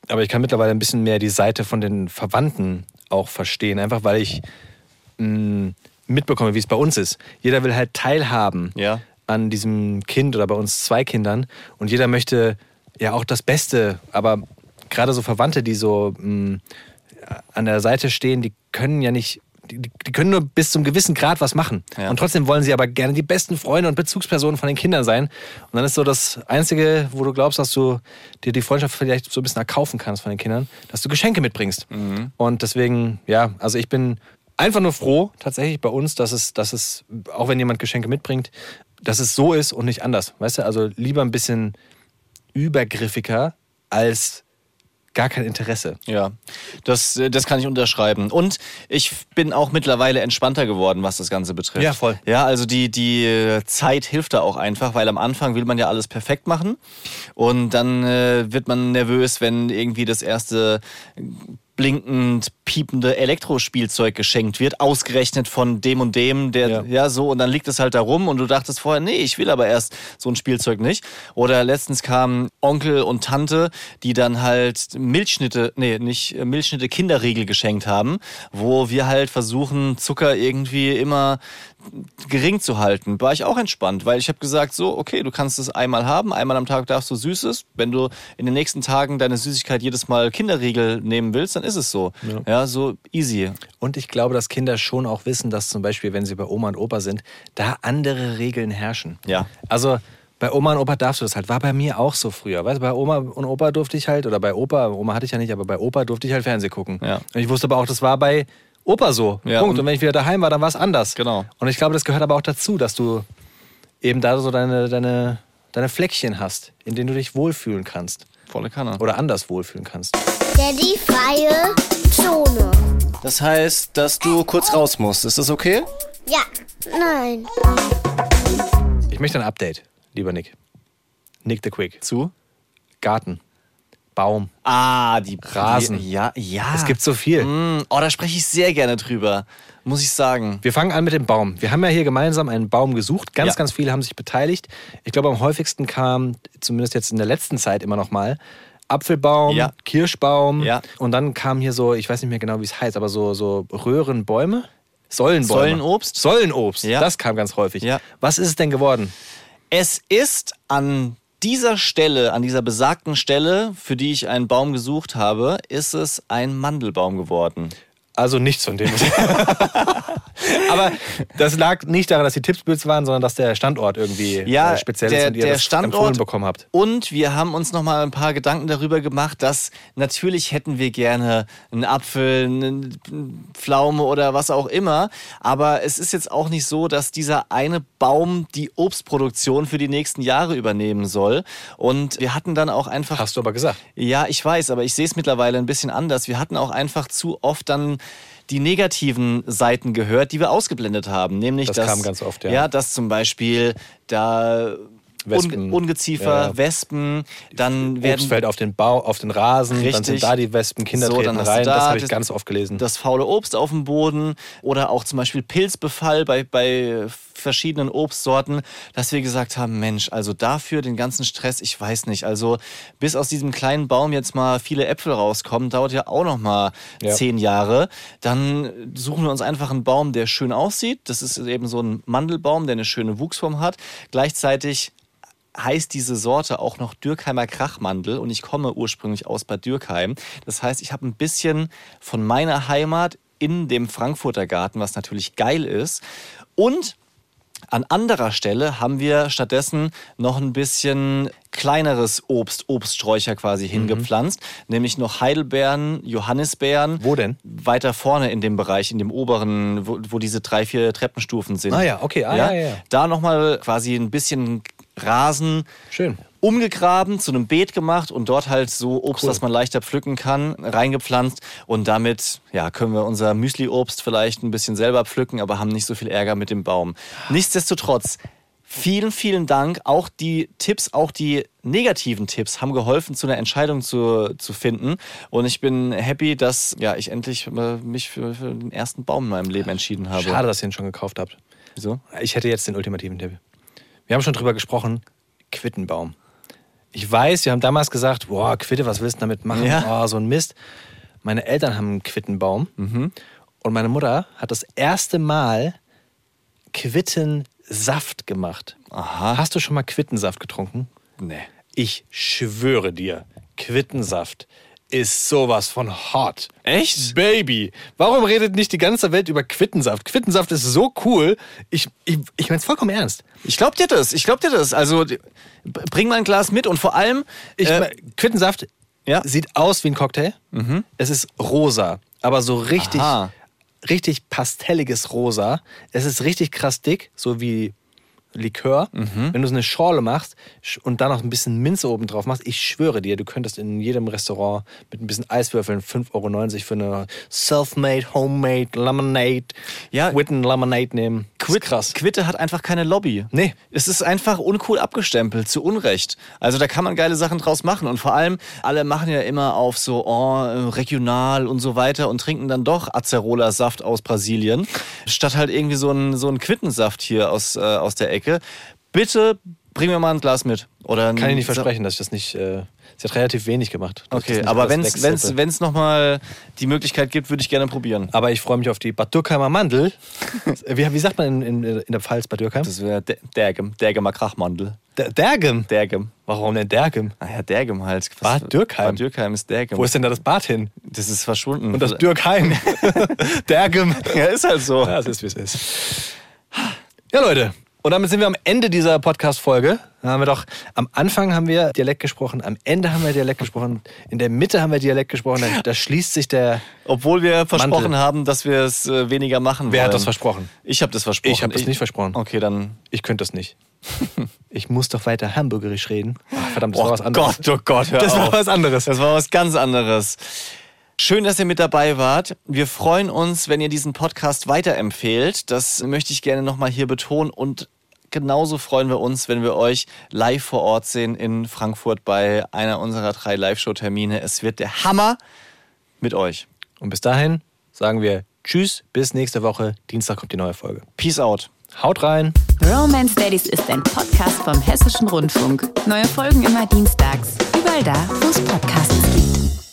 aber ich kann mittlerweile ein bisschen mehr die Seite von den Verwandten auch verstehen. Einfach weil ich mh, mitbekomme, wie es bei uns ist. Jeder will halt teilhaben Ja. an diesem Kind oder bei uns zwei Kindern. Und jeder möchte ja auch das Beste. Aber gerade so Verwandte, die so mh, an der Seite stehen, die können ja nicht, die, die können nur bis zum gewissen Grad was machen. Ja. Und trotzdem wollen sie aber gerne die besten Freunde und Bezugspersonen von den Kindern sein. Und dann ist so das Einzige, wo du glaubst, dass du dir die Freundschaft vielleicht so ein bisschen erkaufen kannst von den Kindern, dass du Geschenke mitbringst. Und deswegen, ja, also ich bin einfach nur froh, tatsächlich bei uns, dass es, dass es, auch wenn jemand Geschenke mitbringt, dass es so ist und nicht anders. Weißt du, also lieber ein bisschen übergriffiger als gar kein Interesse. Ja, das, äh, das kann ich unterschreiben. Und ich bin auch mittlerweile entspannter geworden, was das Ganze betrifft. Ja, voll. Ja, also die, die äh, Zeit hilft da auch einfach, weil am Anfang will man ja alles perfekt machen. Und dann äh, wird man nervös, wenn irgendwie das erste blinkend piepende Elektrospielzeug geschenkt wird, ausgerechnet von dem und dem, der Ja. ja. so und dann liegt es halt da rum und du dachtest vorher, nee, ich will aber erst so ein Spielzeug nicht. Oder letztens kamen Onkel und Tante, die dann halt Milchschnitte, nee, nicht äh, Milchschnitte Kinderriegel geschenkt haben, wo wir halt versuchen Zucker irgendwie immer gering zu halten, war ich auch entspannt, weil ich habe gesagt, so, okay, du kannst es einmal haben, einmal am Tag darfst du Süßes. Wenn du in den nächsten Tagen deine Süßigkeit jedes Mal Kinderriegel nehmen willst, dann ist es so. Ja, so easy. Und ich glaube, dass Kinder schon auch wissen, dass zum Beispiel, wenn sie bei Oma und Opa sind, da andere Regeln herrschen. Ja. Also bei Oma und Opa darfst du das halt. War bei mir auch so früher. Weißt du, bei Oma und Opa durfte ich halt, oder bei Opa, Oma hatte ich ja nicht, aber bei Opa durfte ich halt Fernsehen gucken. Ja. Und ich wusste aber auch, das war bei Opa so. Ja, Punkt. und- Und wenn ich wieder daheim war, dann war es anders. Genau. Und ich glaube, das gehört aber auch dazu, dass du eben da so deine, deine, deine Fleckchen hast, in denen du dich wohlfühlen kannst. Volle Kanne. Oder anders wohlfühlen kannst. Der die freie Zone. Das heißt, dass du kurz raus musst. Ist das okay? Ja. Nein. Ich möchte ein Update, lieber Nick. Nick the Quick. Zu? Garten. Baum. Ah, die Rasen. Die, ja, ja. Es gibt so viel. Mm, oh, da spreche ich sehr gerne drüber, muss ich sagen. Wir fangen an mit dem Baum. Wir haben ja hier gemeinsam einen Baum gesucht. Ganz, Ja. ganz viele haben sich beteiligt. Ich glaube, am häufigsten kam, zumindest jetzt in der letzten Zeit immer noch mal, Apfelbaum, Ja. Kirschbaum. Ja. Und dann kam hier so, ich weiß nicht mehr genau, wie es heißt, aber so, so Röhrenbäume. Sollenbäume. Sollenobst? Sollenobst. Ja. Das kam ganz häufig. Ja. Was ist es denn geworden? Es ist an dieser Stelle, an dieser besagten Stelle, für die ich einen Baum gesucht habe, ist es ein Mandelbaum geworden. Also nichts von dem. <laughs> Aber das lag nicht daran, dass die Tipps blöd waren, sondern dass der Standort irgendwie Ja, äh, speziell der, ist und ihr der das Standort empfohlen bekommen habt. Und wir haben uns noch mal ein paar Gedanken darüber gemacht, dass natürlich hätten wir gerne einen Apfel, eine Pflaume oder was auch immer. Aber es ist jetzt auch nicht so, dass dieser eine Baum die Obstproduktion für die nächsten Jahre übernehmen soll. Und wir hatten dann auch einfach Hast du aber gesagt. ja, ich weiß, aber ich sehe es mittlerweile ein bisschen anders. Wir hatten auch einfach zu oft dann die negativen Seiten gehört, die wir ausgeblendet haben. Nämlich, Das dass, kam ganz oft, ja. Ja, dass zum Beispiel da Wespen. Un Ungeziefer, Ja. Wespen, dann werden Obst fällt auf den Bau, auf den Rasen, dann Richtig. sind da die Wespen, Kinder So, treten dann rein. da das habe ich ganz oft gelesen. das faule Obst auf dem Boden oder auch zum Beispiel Pilzbefall bei, bei verschiedenen Obstsorten, dass wir gesagt haben, Mensch, also dafür den ganzen Stress, ich weiß nicht, also bis aus diesem kleinen Baum jetzt mal viele Äpfel rauskommen, dauert ja auch noch mal Ja. zehn Jahre. Dann suchen wir uns einfach einen Baum, der schön aussieht. Das ist eben so ein Mandelbaum, der eine schöne Wuchsform hat. Gleichzeitig heißt diese Sorte auch noch Dürkheimer Krachmandel und ich komme ursprünglich aus Bad Dürkheim. Das heißt, ich habe ein bisschen von meiner Heimat in dem Frankfurter Garten, was natürlich geil ist. Und an anderer Stelle haben wir stattdessen noch ein bisschen kleineres Obst, Obststräucher quasi hingepflanzt, nämlich noch Heidelbeeren, Johannisbeeren. Wo denn? Weiter vorne in dem Bereich, in dem oberen, wo, wo diese drei, vier Treppenstufen sind. Ah ja, okay, ah, ja, ja, ja. Da nochmal quasi ein bisschen Rasen Schön. umgegraben, zu einem Beet gemacht und dort halt so Obst, Cool. das man leichter pflücken kann, reingepflanzt. Und damit ja, können wir unser Müsli-Obst vielleicht ein bisschen selber pflücken, aber haben nicht so viel Ärger mit dem Baum. Nichtsdestotrotz, vielen, vielen Dank. Auch die Tipps, auch die negativen Tipps haben geholfen, zu einer Entscheidung zu, zu finden. Und ich bin happy, dass ja, ich endlich mich für, für den ersten Baum in meinem Leben entschieden habe. Schade, dass ihr ihn schon gekauft habt. Wieso? Ich hätte jetzt den ultimativen Tipp. Wir haben schon drüber gesprochen. Quittenbaum. Ich weiß, wir haben damals gesagt, boah, Quitte, was willst du damit machen? Ja. Oh, so ein Mist. Meine Eltern haben einen Quittenbaum. Und meine Mutter hat das erste Mal Quittensaft gemacht. Aha. Hast du schon mal Quittensaft getrunken? Nee. Ich schwöre dir, Quittensaft ist sowas von hot. Echt? Baby, warum redet nicht die ganze Welt über Quittensaft? Quittensaft ist so cool. Ich, ich, ich meine es vollkommen ernst. Ich glaub dir das, ich glaub dir das. Also bring mal ein Glas mit und vor allem, Ich, äh, Quittensaft Ja. sieht aus wie ein Cocktail. Es ist rosa, aber so richtig, Aha. richtig pastelliges Rosa. Es ist richtig krass dick, so wie Likör. Wenn du so eine Schorle machst und dann noch ein bisschen Minze oben drauf machst, ich schwöre dir, du könntest in jedem Restaurant mit ein bisschen Eiswürfeln 5,90 Euro für eine Self-Made, Homemade Lemonade, Ja. Witten Lemonade nehmen. Quit, krass. Quitte hat einfach keine Lobby. Nee. Es ist einfach uncool abgestempelt, zu Unrecht. Also da kann man geile Sachen draus machen. Und vor allem, alle machen ja immer auf so oh, äh, regional und so weiter und trinken dann doch Acerola-Saft aus Brasilien, statt halt irgendwie so einen so einen Quittensaft hier aus, äh, aus der Ecke. Bitte bring mir mal ein Glas mit. Oder Kann ich nicht versprechen, dass ich das nicht. Äh, sie hat relativ wenig gemacht. das Okay, aber wenn es nochmal die Möglichkeit gibt, würde ich gerne probieren. Aber ich freue mich auf die Bad Dürkheimer Mandel. <laughs> wie, wie sagt man in, in, in der Pfalz Bad Dürkheim? Das wäre Dergem, Dergemer Krachmandel. Der, Dergem. Dergem. Warum denn Dergem? Ah ja, Dergem halt. Bad Dürkheim? Bad Dürkheim ist Dergem. Wo ist denn da das Bad hin? das ist verschwunden. Und das Dürkheim. <laughs> Dergem. ja, ist halt so. Ja, es ist, wie es ist. Ja, Leute. Und damit sind wir am Ende dieser Podcast-Folge. Da haben wir doch, am Anfang haben wir Dialekt gesprochen, am Ende haben wir Dialekt gesprochen, in der Mitte haben wir Dialekt gesprochen, da, da schließt sich der. Obwohl wir versprochen Mantel. haben, dass wir es äh, weniger machen Wer wollen. hat das versprochen? Ich habe das versprochen. Ich habe das nicht versprochen. Okay, dann. Ich könnte das nicht. <laughs> Ich muss doch weiter hamburgerisch reden. Ach, verdammt, das Oh war was anderes. Gott, oh Gott, hör Das war auf. was anderes. Das war was ganz anderes. Schön, dass ihr mit dabei wart. Wir freuen uns, wenn ihr diesen Podcast weiterempfehlt. Das möchte ich gerne nochmal hier betonen. Und genauso freuen wir uns, wenn wir euch live vor Ort sehen in Frankfurt bei einer unserer drei Live-Show-Termine. Es wird der Hammer mit euch. Und bis dahin sagen wir Tschüss, bis nächste Woche. Dienstag kommt die neue Folge. Peace out. Haut rein. Romance Daddies ist ein Podcast vom Hessischen Rundfunk. Neue Folgen immer dienstags. Überall da, wo es Podcasts gibt.